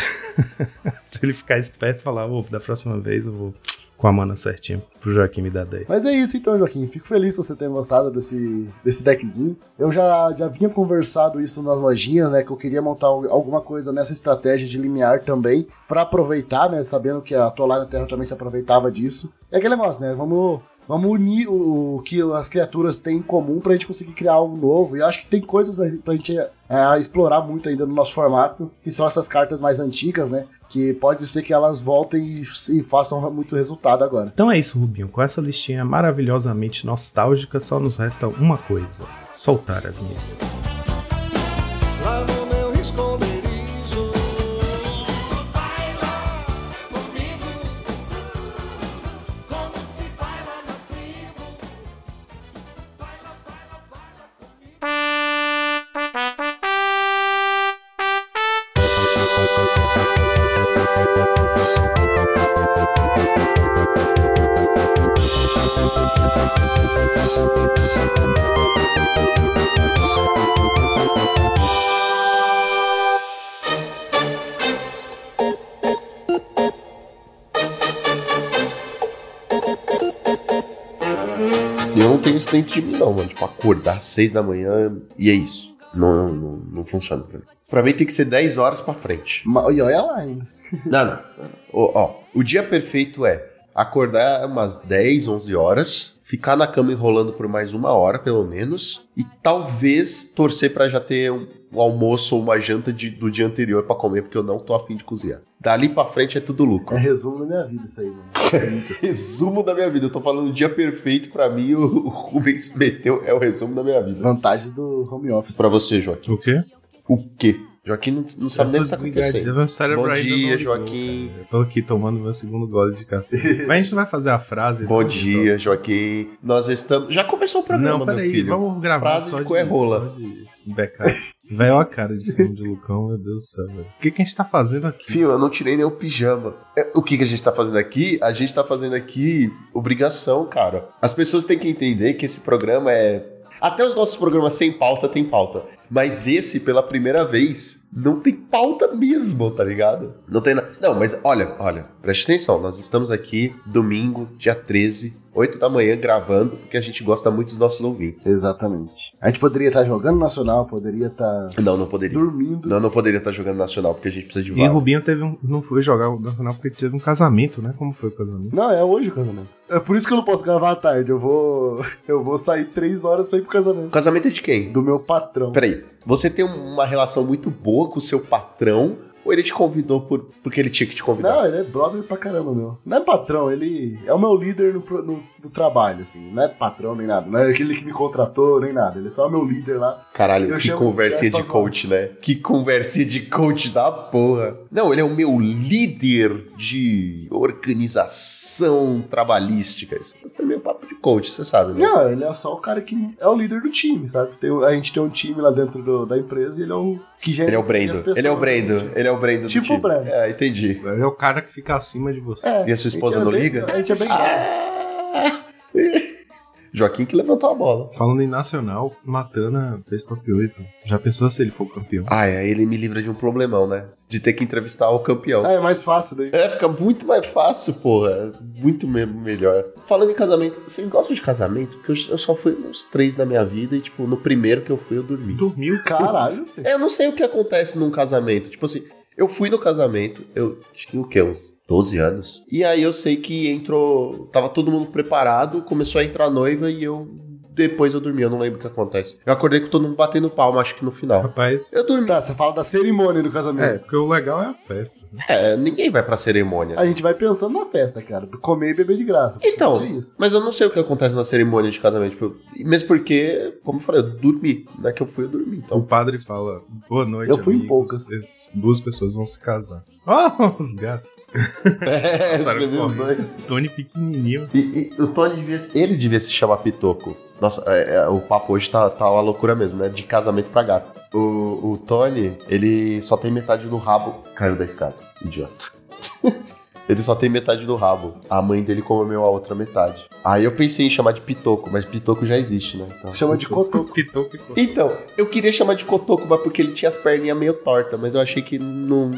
Speaker 3: pra ele ficar esperto e falar, ô, da próxima vez eu vou com a mana certinha pro Joaquim me dar 10.
Speaker 2: Mas é isso então, Joaquim. Fico feliz que você tenha gostado desse, desse deckzinho. Eu já, já vinha conversado isso nas lojinhas, né? Que eu queria montar alguma coisa nessa estratégia de limiar também, para aproveitar, né? Sabendo que a Tolar na Terra também se aproveitava disso. É aquele negócio, né? Vamos Vamos unir o, que as criaturas têm em comum pra gente conseguir criar algo novo. E acho que tem coisas pra gente é, explorar muito ainda no nosso formato, que são essas cartas mais antigas, né? que pode ser que elas voltem e, façam muito resultado agora.
Speaker 3: Então é isso, Rubinho. Com essa listinha maravilhosamente nostálgica, só nos resta uma coisa: soltar a vinheta.
Speaker 1: Música isso dentro de mim, não, mano. Tipo, acordar às 6 da manhã e é isso. Não, não, não funciona pra mim. Pra mim tem que ser 10 horas pra frente.
Speaker 2: Ma- E olha lá ainda.
Speaker 1: Não, não. não. Ó, ó, o dia perfeito é acordar umas 10, 11 horas, ficar na cama enrolando por mais uma hora, pelo menos, e talvez torcer pra já ter um, um almoço ou uma janta de- do dia anterior pra comer, porque eu não tô afim de cozinhar. Dali pra frente é tudo lucro.
Speaker 2: É resumo da minha vida isso aí, mano.
Speaker 1: Resumo da minha vida. Eu tô falando o dia perfeito pra mim, o, o Rubens meteu, é o resumo da minha vida.
Speaker 2: Vantagens do home office.
Speaker 1: Pra você, Joaquim.
Speaker 3: O quê?
Speaker 1: O quê? Joaquim não, não sabe nem o que tá acontecendo. Bom dia,
Speaker 3: ligou,
Speaker 1: Joaquim.
Speaker 3: cara. Eu tô aqui tomando meu segundo gole de café. Mas a gente não vai fazer a frase.
Speaker 1: Bom
Speaker 3: não,
Speaker 1: dia, Joaquim. Nós estamos. Já começou o
Speaker 3: Então...
Speaker 1: programa,
Speaker 3: Não,
Speaker 1: meu
Speaker 3: peraí,
Speaker 1: filho.
Speaker 3: vamos gravar
Speaker 1: Frase
Speaker 3: só
Speaker 1: de coerrola.
Speaker 3: de backup. Olha a cara de som de Lucão, meu Deus do céu, velho. O que, que a gente tá fazendo aqui?
Speaker 1: Fio, eu não tirei nem o pijama. É, O que, que a gente tá fazendo aqui? A gente tá fazendo aqui obrigação, cara. As pessoas têm que entender que esse programa é. Até os nossos programas sem pauta tem pauta. Mas esse, pela primeira vez, não tem pauta mesmo, tá ligado? Não tem nada. Não, mas olha, olha, preste atenção. Nós estamos aqui domingo, dia 13, 8 da manhã, gravando, porque a gente gosta muito dos nossos ouvintes.
Speaker 2: Exatamente. A gente poderia estar jogando nacional, poderia estar
Speaker 1: Não, não poderia.
Speaker 2: dormindo.
Speaker 1: Não, não poderia estar jogando nacional, porque a gente precisa de
Speaker 3: E o. Rubinho teve um, não foi jogar o Nacional porque teve um casamento, né? Como foi o casamento?
Speaker 2: Não, é hoje o casamento. É por isso que eu não posso gravar à tarde. Eu vou. Eu vou sair três horas pra ir pro
Speaker 1: O
Speaker 2: casamento.
Speaker 1: casamento é de quem?
Speaker 2: Do meu patrão.
Speaker 1: Peraí, você tem uma relação muito boa com o seu patrão ou ele te convidou por, porque ele tinha que te convidar?
Speaker 2: Não, ele é brother pra caramba, meu. Não é patrão, ele é o meu líder no, no, no trabalho, assim. Não é patrão nem nada. Não é aquele que me contratou nem nada. Ele é só meu líder lá.
Speaker 1: Caralho, que conversinha de coach, né? Que conversinha de coach da porra. Não, ele é o meu líder de organização trabalhística. Isso foi meio papo de coach, você sabe, né?
Speaker 2: Não, ele é só o cara que é o líder do time, sabe? Tem, a gente tem um time lá dentro do- da empresa e ele é o que gerencia
Speaker 1: Ele é o
Speaker 2: as
Speaker 1: Brendo.
Speaker 2: pessoas.
Speaker 1: Ele é o Brendo. Ele é o Brendo do
Speaker 2: Tipo
Speaker 1: time.
Speaker 2: o Brendo.
Speaker 1: É, entendi.
Speaker 3: É o cara que fica acima de você.
Speaker 2: É,
Speaker 1: E a sua esposa
Speaker 2: gente
Speaker 1: não
Speaker 2: é
Speaker 1: liga?
Speaker 2: A gente é bem
Speaker 1: Ah! Joaquim que levantou a bola.
Speaker 3: Falando em Nacional, Matana fez top 8. Já pensou se ele for campeão?
Speaker 1: Ah, aí ele me livra de um problemão, né? De ter que entrevistar o campeão.
Speaker 2: É, é mais fácil daí.
Speaker 1: É, fica muito mais fácil, porra. Muito me- melhor. Falando em casamento, vocês gostam de casamento? Porque eu, eu só fui uns três na minha vida e, tipo, no primeiro que eu fui, eu dormi.
Speaker 3: Dormiu.
Speaker 2: Caralho.
Speaker 1: É, eu não sei o que acontece num casamento. Tipo assim, eu fui no casamento, eu tinha o quê? Uns 12 anos. E aí eu sei que entrou. Tava todo mundo preparado, começou a entrar a noiva e eu. Depois eu dormi, eu não lembro o que acontece. Eu acordei com todo mundo batendo palma, acho que no final.
Speaker 3: Rapaz.
Speaker 1: Eu dormi.
Speaker 2: Tá, você fala da cerimônia do casamento.
Speaker 3: É, porque o legal é a festa.
Speaker 1: É, ninguém vai pra cerimônia.
Speaker 2: A gente vai pensando na festa, cara. Comer e beber de graça.
Speaker 1: Então,
Speaker 2: É isso.
Speaker 1: mas eu não sei o que acontece na cerimônia de casamento. Tipo, mesmo porque, como eu falei, eu dormi. Não é que eu fui, eu dormi.
Speaker 3: O
Speaker 1: Então,
Speaker 3: padre fala: Boa noite,
Speaker 2: Eu fui em
Speaker 3: amigos.
Speaker 2: poucas.
Speaker 3: Essas duas pessoas vão se casar. Oh, os gatos.
Speaker 1: é,
Speaker 3: Passaram
Speaker 1: você viu os dois?
Speaker 3: Tony pequenininho.
Speaker 1: E, e o Tony devia, ele devia se chamar Pitoco. Nossa, é, é, o papo hoje tá, tá uma loucura mesmo, né? De casamento pra gato. O, o Tony, ele só tem metade do rabo. Caiu da escada, idiota. ele só tem metade do rabo. A mãe dele comeu a outra metade. Aí eu pensei em chamar de Pitoco, mas Pitoco já existe, né? Então...
Speaker 2: Chama de cotoco.
Speaker 3: Pitou que
Speaker 1: Então, eu queria chamar de Cotoco, mas porque ele tinha as perninhas meio tortas, mas eu achei que não.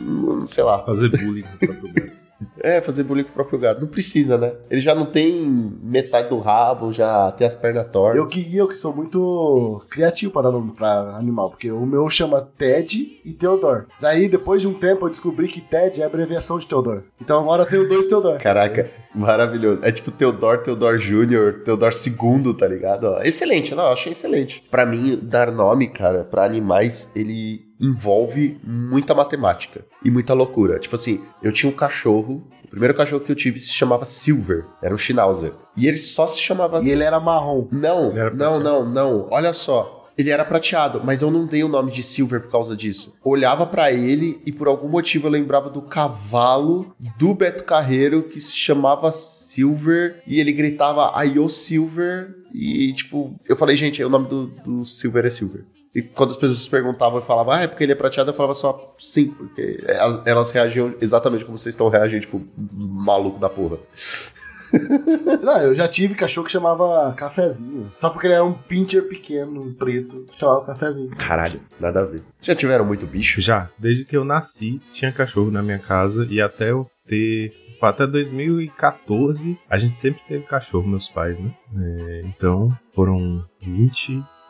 Speaker 1: não sei lá.
Speaker 3: Fazer bullying com o próprio gato.
Speaker 1: É, fazer bullying com o próprio gato. Não precisa, né? Ele já não tem metade do rabo, já tem as pernas tortas.
Speaker 2: Eu que, eu que sou muito criativo para nome pra animal, porque o meu chama Ted e Theodore. Daí, depois de um tempo, eu descobri que Ted é a abreviação de Theodore. Então agora eu tenho dois Theodore.
Speaker 1: Caraca, maravilhoso. É tipo Teodor, Teodor Júnior, Teodor II, tá ligado? Ó, excelente, não, eu achei excelente. Pra mim, dar nome, cara, pra animais, ele envolve muita matemática e muita loucura. Tipo assim, eu tinha um cachorro, o primeiro cachorro que eu tive se chamava Silver, era um Schnauzer. E ele só se chamava
Speaker 2: E ele era marrom.
Speaker 1: Não,
Speaker 3: era
Speaker 1: não, não, não. Olha só. Ele era prateado, mas eu não dei o nome de Silver por causa disso. Olhava pra ele e por algum motivo eu lembrava do cavalo do Beto Carreiro que se chamava Silver e ele gritava Ayo Silver e tipo, eu falei, gente, o nome do, do Silver é Silver. E quando as pessoas perguntavam, eu falava, ah, é porque ele é prateado, eu falava só sim, porque elas, reagiam exatamente como vocês estão reagindo, tipo, maluco da porra.
Speaker 2: Não, eu já tive cachorro que chamava Cafezinho. Só porque ele era um pincher pequeno, preto, chamava Cafezinho.
Speaker 1: Caralho, nada a ver. Já tiveram muito bicho?
Speaker 3: Já, desde que eu nasci, tinha cachorro na minha casa e até eu ter. Até 2014, a gente sempre teve cachorro, meus pais, né? É, então foram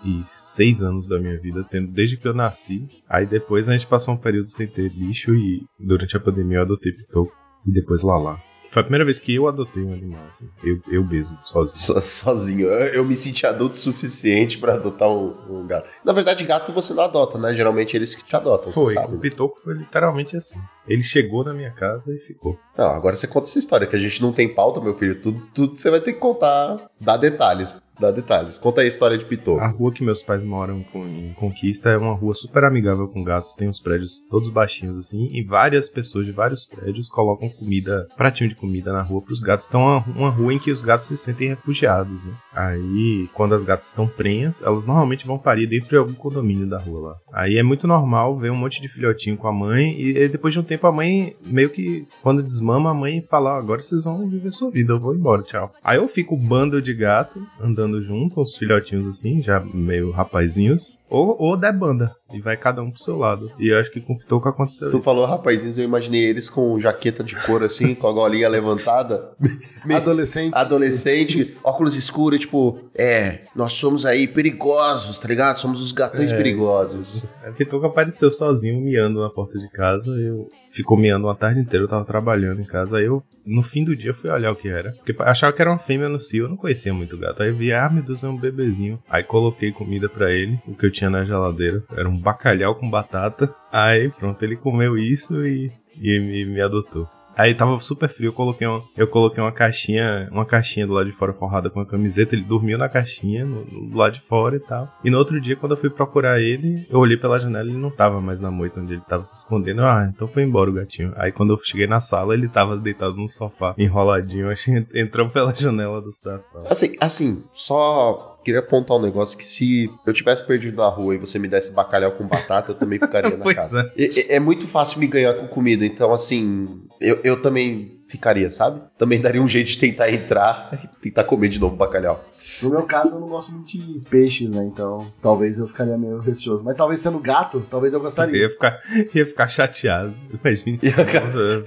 Speaker 3: 26 anos da minha vida, tendo desde que eu nasci. Aí depois a gente passou um período sem ter bicho e durante a pandemia eu adotei Pitoco e depois Lala. Foi a primeira vez que eu adotei um animal, assim. Eu, eu mesmo, sozinho.
Speaker 1: So- sozinho. Eu, eu me senti adulto o suficiente pra adotar um, um gato. Na verdade, gato você não adota, né? Geralmente eles que te adotam,
Speaker 3: Foi,
Speaker 1: você sabe.
Speaker 3: o
Speaker 1: né?
Speaker 3: Pitoco foi literalmente assim. Ele chegou na minha casa e ficou.
Speaker 1: Não, agora você conta essa história, que a gente não tem pauta, meu filho. Tudo, tudo você vai ter que contar, dar detalhes. Dar detalhes. Conta aí a história de Pitoco.
Speaker 3: A rua que meus pais moram com- em Conquista é uma rua super amigável com gatos. Tem uns prédios todos baixinhos assim. E várias pessoas de vários prédios colocam comida, pratinho de comida na rua pros gatos. Então é uma, uma rua em que os gatos se sentem refugiados, né? Aí, quando as gatas estão prenhas, elas normalmente vão parir dentro de algum condomínio da rua lá. Aí é muito normal ver um monte de filhotinho com a mãe. E, e depois de um tempo a mãe, meio que, quando desmama, a mãe fala: "Ó, agora vocês vão viver sua vida, eu vou embora, tchau. Aí eu fico bando de gato andando junto, uns filhotinhos assim, já meio rapazinhos. Ou, ou da banda. E vai cada um pro seu lado. E eu acho que com o Pitoco aconteceu
Speaker 1: Tu
Speaker 3: isso.
Speaker 1: falou rapazinhos, eu imaginei eles com jaqueta de couro assim, com a golinha levantada.
Speaker 2: Adolescente.
Speaker 1: Adolescente, óculos escuros, tipo, é, nós somos aí perigosos, tá ligado? Somos os gatões
Speaker 3: É,
Speaker 1: perigosos.
Speaker 3: O Pitoco apareceu sozinho, miando na porta de casa. Eu ficou miando uma tarde inteira, eu tava trabalhando em casa. Aí eu, no fim do dia, fui olhar o que era. Porque achava que era uma fêmea no cio, eu não conhecia muito gato. Aí eu vi, ah, meu Deus, é um bebezinho. Aí coloquei comida pra ele, o que eu tinha na geladeira. Era um bacalhau com batata. Aí pronto, ele comeu isso e, e me, me adotou. Aí tava super frio, eu coloquei, uma, eu coloquei uma caixinha, uma caixinha do lado de fora forrada com a camiseta, ele dormiu na caixinha, no, do lado de fora e tal. E no outro dia, quando eu fui procurar ele, eu olhei pela janela e ele não tava mais na moita onde ele tava se escondendo. Ah, então foi embora o gatinho. Aí quando eu cheguei na sala, ele tava deitado no sofá, enroladinho, entrou pela janela do sala.
Speaker 1: Assim, assim, só queria apontar um negócio que se eu tivesse perdido na rua e você me desse bacalhau com batata, eu também ficaria na casa. É. é muito fácil me ganhar com comida, então assim, eu, eu também ficaria, sabe? Também daria um jeito de tentar entrar e tentar comer de novo bacalhau.
Speaker 2: No meu caso, eu não gosto muito de peixe, né? Então, talvez eu ficaria meio receoso. Mas talvez sendo gato, talvez eu
Speaker 3: Eu
Speaker 2: gostaria.
Speaker 3: ia ficar, ia ficar chateado. Imagina.
Speaker 1: Ia ficar-
Speaker 3: eu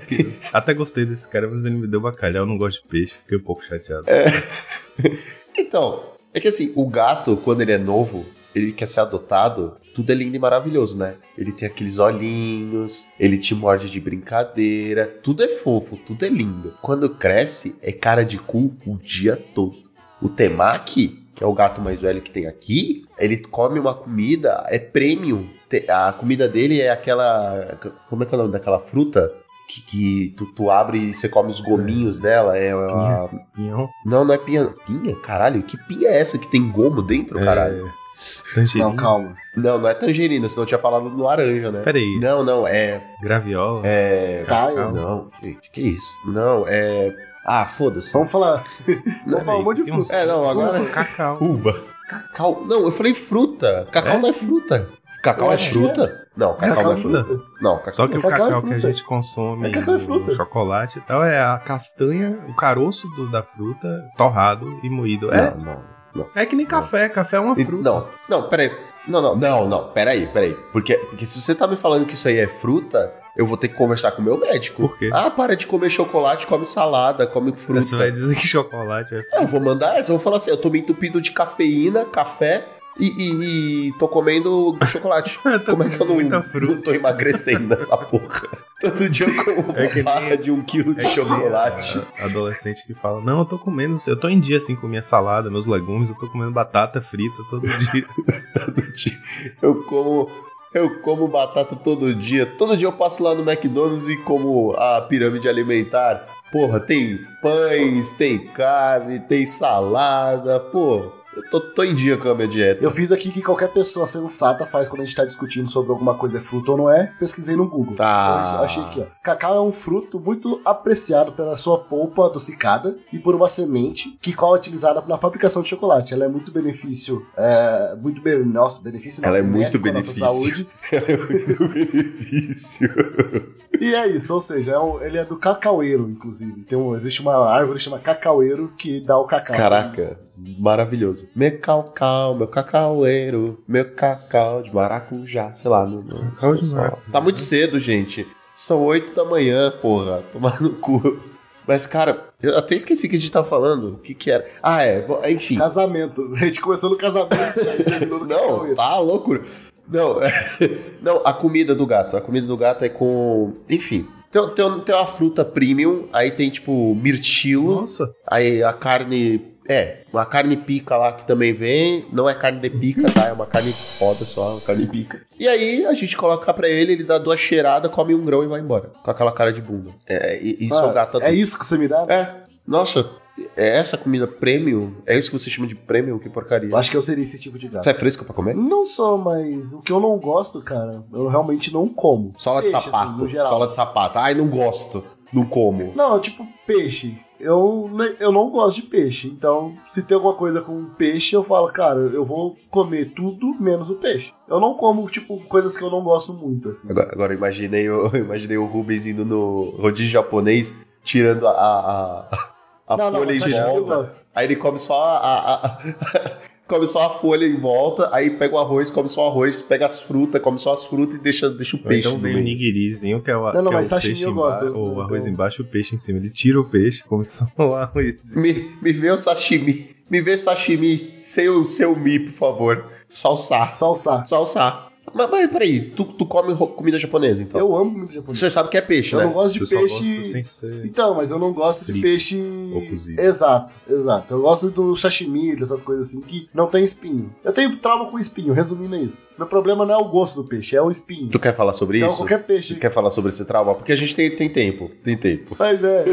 Speaker 3: até gostei desse cara, mas ele me deu bacalhau. Eu não gosto de peixe, fiquei um pouco chateado.
Speaker 1: Então, é que assim, o gato, quando ele é novo, ele quer ser adotado, tudo é lindo e maravilhoso, né? Ele tem aqueles olhinhos, ele te morde de brincadeira, tudo é fofo, tudo é lindo. Quando cresce, é cara de cu o dia todo. O temaki, que é o gato mais velho que tem aqui, ele come uma comida, é premium. A comida dele é aquela. Como é que é o nome daquela fruta? Que, que tu, tu abre e você come os gominhos dela. É a,
Speaker 3: Pinhão.
Speaker 1: não, não é pinha. Pinha? Caralho, que pinha é essa que tem gomo dentro, caralho?
Speaker 3: É, tangerina.
Speaker 2: Não, calma.
Speaker 1: Não, não é tangerina, senão eu tinha falado no laranja, né?
Speaker 3: Peraí,
Speaker 1: Não, não, é.
Speaker 3: graviola.
Speaker 1: É.
Speaker 2: Caio.
Speaker 1: Não, gente, que isso? Não, é. Ah, foda-se.
Speaker 2: Vamos falar.
Speaker 1: Não,
Speaker 2: Vamos falar um monte de fruta.
Speaker 1: É, não, agora.
Speaker 3: Cacau.
Speaker 1: Uva. Cacau. Não, eu falei fruta. Cacau
Speaker 3: É,
Speaker 1: não é fruta. Cacau é fruta? Não, cacau
Speaker 2: Cacau
Speaker 1: não é
Speaker 2: é
Speaker 1: fruta.
Speaker 3: fruta.
Speaker 1: Não, cacau
Speaker 3: Só que o
Speaker 2: Cacau é
Speaker 3: cacau que a
Speaker 2: fruta.
Speaker 3: gente consome
Speaker 2: É é fruta.
Speaker 3: chocolate e tal é a castanha, o caroço do- da fruta torrado e moído. É,
Speaker 1: Não, não.
Speaker 3: é que nem café, café é uma
Speaker 1: E-
Speaker 3: fruta.
Speaker 1: Não, não, peraí. Não, não, não, não, peraí, peraí. Porque, porque se você tá me falando que isso aí é fruta, eu vou ter que conversar com o meu médico.
Speaker 3: Por quê?
Speaker 1: Ah, para de comer chocolate, come salada, come fruta.
Speaker 3: Você vai dizer que chocolate é
Speaker 1: Eu vou mandar essa, eu vou falar assim, eu tô me entupido de cafeína, café e, e- e tô comendo chocolate.
Speaker 3: Tô
Speaker 1: Como é que eu não, não tô emagrecendo nessa porra? Todo dia eu como
Speaker 3: É que nem-
Speaker 1: barra de um quilo de
Speaker 3: É
Speaker 1: chocolate.
Speaker 3: Adolescente que fala, não, eu tô comendo, eu tô em dia assim com minha salada, meus legumes, eu tô comendo batata frita todo dia.
Speaker 1: Todo dia. Eu como. Eu como batata todo dia. Todo dia eu passo lá no McDonald's e como a pirâmide alimentar. Porra, tem pães, tem carne, tem salada. Pô, eu tô, tô em dia com a minha dieta.
Speaker 2: Eu fiz aqui que qualquer pessoa sensata faz quando a gente tá discutindo sobre alguma coisa é fruta ou não é. Pesquisei no Google.
Speaker 1: Tá.
Speaker 2: Então, achei aqui, ó. Cacau é um fruto muito apreciado pela sua polpa adocicada e por uma semente que qual é utilizada na fabricação de chocolate. Ela é muito benefício, é, muito bem, nossa, benefício não,
Speaker 1: Ela é muito
Speaker 2: à nossa
Speaker 1: benefício.
Speaker 2: saúde.
Speaker 1: É muito benefício.
Speaker 2: E é isso, ou seja, é um- ele é do cacaueiro, inclusive. Tem um, existe uma árvore que chama cacaueiro que dá o cacau.
Speaker 1: Caraca, maravilhoso. Meu cacau, meu cacaueiro, meu cacau de maracujá, sei lá. No-
Speaker 3: Cacau de maracujá.
Speaker 1: Tá muito cedo, gente. São 8 da manhã, porra. Tomar no cu. Mas, cara, eu até esqueci que a gente tava falando. O que que era? Ah, é. Enfim.
Speaker 2: Casamento. A gente começou no casamento. no
Speaker 1: Não,
Speaker 2: casamento.
Speaker 1: tá loucura. Não, não, a comida do gato. A comida do gato é com. Enfim. Tem, tem, tem uma fruta premium, aí tem tipo mirtilo,
Speaker 3: Nossa,
Speaker 1: aí a carne. É, uma carne pica lá que também vem. Não é carne de pica, tá? É uma carne foda só, uma carne pica. E aí a gente coloca pra ele, ele dá duas cheiradas, come um grão e vai embora. Com aquela cara de bunda. É, e- isso é o
Speaker 2: Ah,
Speaker 1: gato
Speaker 2: É isso que você me dá?
Speaker 1: É, nossa, é essa comida premium? É isso que você chama de premium? Que porcaria.
Speaker 2: Eu acho que eu seria esse tipo de gato.
Speaker 1: Você é fresco pra comer?
Speaker 2: Não sou, mas o que eu não gosto, cara, eu realmente não como.
Speaker 1: Sola de
Speaker 2: Peixe, assim,
Speaker 1: sapato.
Speaker 2: geral.
Speaker 1: sola de sapato. Ai, não gosto. Não como.
Speaker 2: Não, tipo, peixe. Eu, eu não gosto de peixe. Então, se tem alguma coisa com peixe, eu falo, cara, eu vou comer tudo menos o peixe. Eu não como, tipo, coisas que eu não gosto muito, assim.
Speaker 1: Agora, agora eu imaginei, o- eu imaginei o Rubens indo no rodízio japonês, tirando a, a, a, a
Speaker 2: não, não,
Speaker 1: folha
Speaker 2: que eu
Speaker 1: volta. Aí ele come só a. a- a- come só a folha em volta, aí pega o arroz, come só o arroz, pega as frutas, come só as frutas e deixa, deixa o
Speaker 3: Ou
Speaker 1: peixe.
Speaker 3: então vem o nigirizinho, que é o,
Speaker 2: Não, não,
Speaker 3: que é
Speaker 2: mas
Speaker 3: o
Speaker 2: sashimi
Speaker 3: peixe
Speaker 2: eu gosto, eu-
Speaker 3: o arroz embaixo e o peixe em cima. Ele tira o peixe, come só o arroz.
Speaker 1: Me, me vê o sashimi. Me vê sashimi sem o seu mi, por favor. Salsar.
Speaker 2: Salsa.
Speaker 1: Salsar. Mas, mas peraí, tu, tu come comida japonesa, então?
Speaker 2: Eu amo muito japonês.
Speaker 1: Você sabe que é peixe,
Speaker 2: Eu
Speaker 1: né?
Speaker 2: não gosto de
Speaker 3: Eu só
Speaker 2: peixe.
Speaker 3: sem ser...
Speaker 2: Então, mas eu não gosto de
Speaker 3: Frito
Speaker 2: peixe.
Speaker 3: ou cozido.
Speaker 2: Exato, exato. Eu gosto do sashimi, dessas coisas assim que não tem espinho. Eu tenho trauma com espinho, resumindo é isso. Meu problema não é o gosto do peixe, é o espinho.
Speaker 1: Tu quer falar sobre
Speaker 2: Então,
Speaker 1: isso?
Speaker 2: qualquer peixe.
Speaker 1: Tu quer falar sobre esse trauma? Porque a gente tem, tem tempo. Tem tempo.
Speaker 2: Mas é,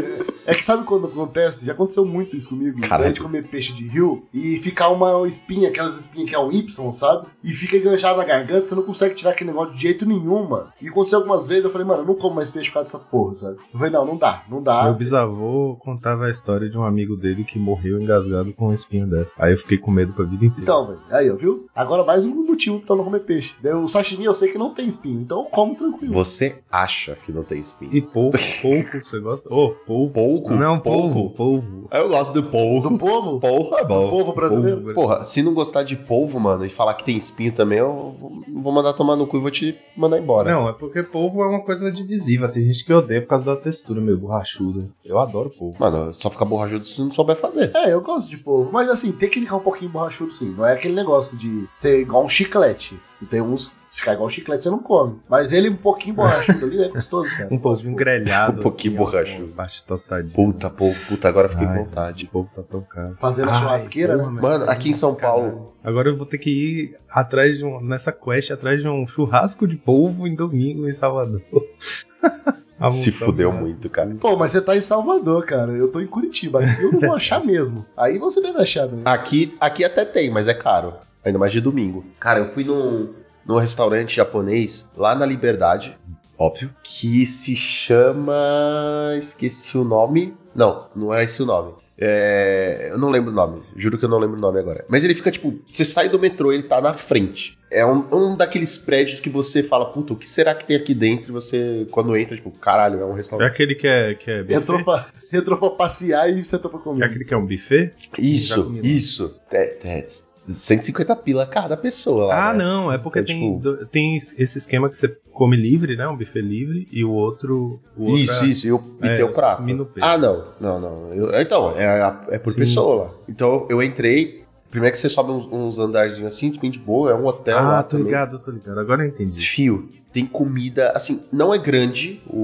Speaker 2: é que sabe quando acontece? Já aconteceu muito isso comigo.
Speaker 1: Caralho.
Speaker 2: A gente comer peixe de rio e ficar uma espinha, aquelas espinhas que é um Y, sabe? E fica enganchado na garganta, você não consegue tirar aquele negócio de jeito nenhum, mano. E aconteceu algumas vezes, eu falei, mano, eu não como mais peixe por causa dessa porra, sabe? Eu falei, não, não dá, não dá.
Speaker 3: Meu bisavô contava a história de um amigo dele que morreu engasgado com uma espinha dessa. Aí eu fiquei com medo pra vida inteira.
Speaker 2: Então, velho, aí, ó, viu? Agora mais um motivo pra não comer peixe. O sashimi eu sei que não tem espinho, então eu como tranquilo.
Speaker 1: Você acha que não tem espinho.
Speaker 3: E polvo, polvo, você gosta? Ô, polvo.
Speaker 1: Pouco?
Speaker 3: Não,
Speaker 1: Pouco?
Speaker 3: polvo, polvo.
Speaker 1: Eu gosto de
Speaker 2: Do
Speaker 1: polvo.
Speaker 2: povo?
Speaker 1: Polvo é bom.
Speaker 2: Do povo brasileiro?
Speaker 3: Polvo.
Speaker 1: Porra, se não gostar de polvo, mano, e falar que tem espinho também, eu vou, vou mandar tomar no cu e vou te mandar embora.
Speaker 3: Não, é porque polvo é uma coisa divisiva. Tem gente que odeia por causa da textura meio borrachuda. Eu adoro polvo.
Speaker 1: Mano, só fica borrachudo se não souber fazer.
Speaker 2: É, eu gosto de polvo. Mas assim, tem que ficar um pouquinho borrachudo sim. Não é aquele negócio de ser igual um chiclete. Tem uns. Se ficar igual um chiclete, você não come. Mas ele um pouquinho borrachudo ali é gostoso, cara.
Speaker 3: Um polvinho grelhado.
Speaker 1: Um pouquinho
Speaker 3: assim,
Speaker 1: borrachudo.
Speaker 3: Parte tostadinha.
Speaker 1: Puta, polvo, puta, agora eu fiquei com vontade.
Speaker 3: O polvo tá tão caro.
Speaker 2: Fazendo a
Speaker 3: Ai,
Speaker 2: churrasqueira,
Speaker 3: porra,
Speaker 2: né?
Speaker 1: Mano, aqui em São Paulo,
Speaker 3: Agora eu vou ter que ir atrás de um. Nessa quest, atrás de um churrasco de polvo em domingo em Salvador.
Speaker 1: se fudeu muito, cara.
Speaker 2: Pô, mas você tá em Salvador, cara. Eu tô em Curitiba. Eu não vou achar mesmo. Aí você deve achar, né?
Speaker 1: Aqui, aqui até tem, mas é caro. Ainda mais de domingo. Cara, eu fui num, num restaurante japonês lá na Liberdade, óbvio, que se chama. Esqueci o nome. Não, não é esse o nome. É, eu não lembro o nome, juro que eu não lembro o nome agora. Mas ele fica tipo, você sai do metrô, ele tá na frente. É um, um daqueles prédios que você fala, puta, o que será que tem aqui dentro? E você, quando entra, tipo, caralho, é um
Speaker 3: É
Speaker 1: restaurante.
Speaker 3: aquele que é, que é buffet?
Speaker 2: Entrou pra, entrou pra passear e você entrou pra
Speaker 3: É
Speaker 2: comer.
Speaker 3: aquele que é um buffet?
Speaker 1: Isso, isso. É, é 150 pila cada pessoa lá.
Speaker 3: Ah,
Speaker 1: né?
Speaker 3: não, é porque
Speaker 1: Então,
Speaker 3: tem,
Speaker 1: tipo-
Speaker 3: tem esse esquema que você come livre, né? Um buffet livre, e o outro. O outro
Speaker 1: Isso,
Speaker 3: é-
Speaker 1: isso, e, o, e
Speaker 3: é,
Speaker 1: tem o
Speaker 3: eu
Speaker 1: prato. Ah, não, não, não. Eu- então, é, a- é por
Speaker 3: Sim.
Speaker 1: pessoa lá. Então eu entrei. Primeiro que você sobe uns, uns andarzinhos assim, bem de boa, é um hotel
Speaker 3: Ah,
Speaker 1: lá
Speaker 3: tô
Speaker 1: também.
Speaker 3: ligado, tô ligado. Agora eu entendi.
Speaker 1: Fio, tem comida, assim, não é grande o,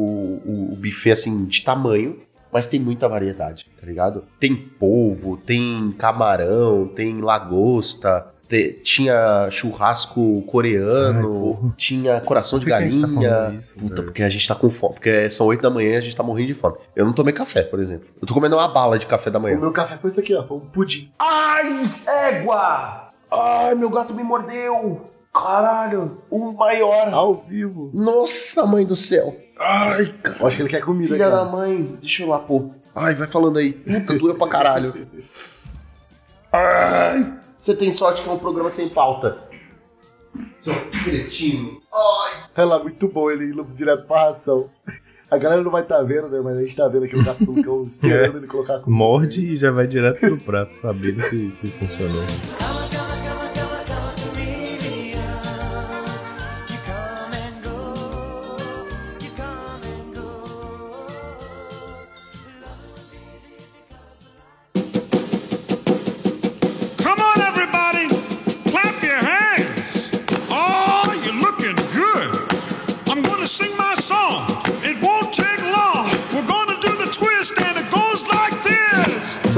Speaker 1: o, o buffet, assim, de tamanho, mas tem muita variedade, tá ligado? Tem polvo, tem camarão, tem lagosta, te- tinha churrasco
Speaker 3: Ai,
Speaker 1: coreano,
Speaker 3: porra.
Speaker 1: tinha coração de
Speaker 3: Por tá
Speaker 1: galinha.
Speaker 3: isso,
Speaker 1: Puta, porque a gente tá com fome, porque são 8 da manhã e a gente tá morrendo de fome. Eu não tomei café, por exemplo. Eu tô comendo uma bala de café da
Speaker 2: O
Speaker 1: manhã.
Speaker 2: meu café foi isso aqui, ó. Foi um pudim.
Speaker 1: Ai, égua! Ai, meu gato me mordeu! Caralho, o maior!
Speaker 2: Ao vivo.
Speaker 1: Nossa, mãe do céu! Ai, cara.
Speaker 2: Eu acho que ele quer comida,
Speaker 1: Filha da
Speaker 2: cara.
Speaker 1: mãe, deixa eu lá, pô. Ai, vai falando aí. Puta, dura pra caralho. Ai, você tem sorte que é um programa sem pauta. Seu cretino. Ai.
Speaker 2: Olha lá, muito bom ele indo direto pra ração. A galera não vai estar vendo, né? Mas a gente tá vendo aqui o gato do cão esperando ele colocar a comida.
Speaker 3: Morde e já vai direto pro prato, sabendo que, que funcionou.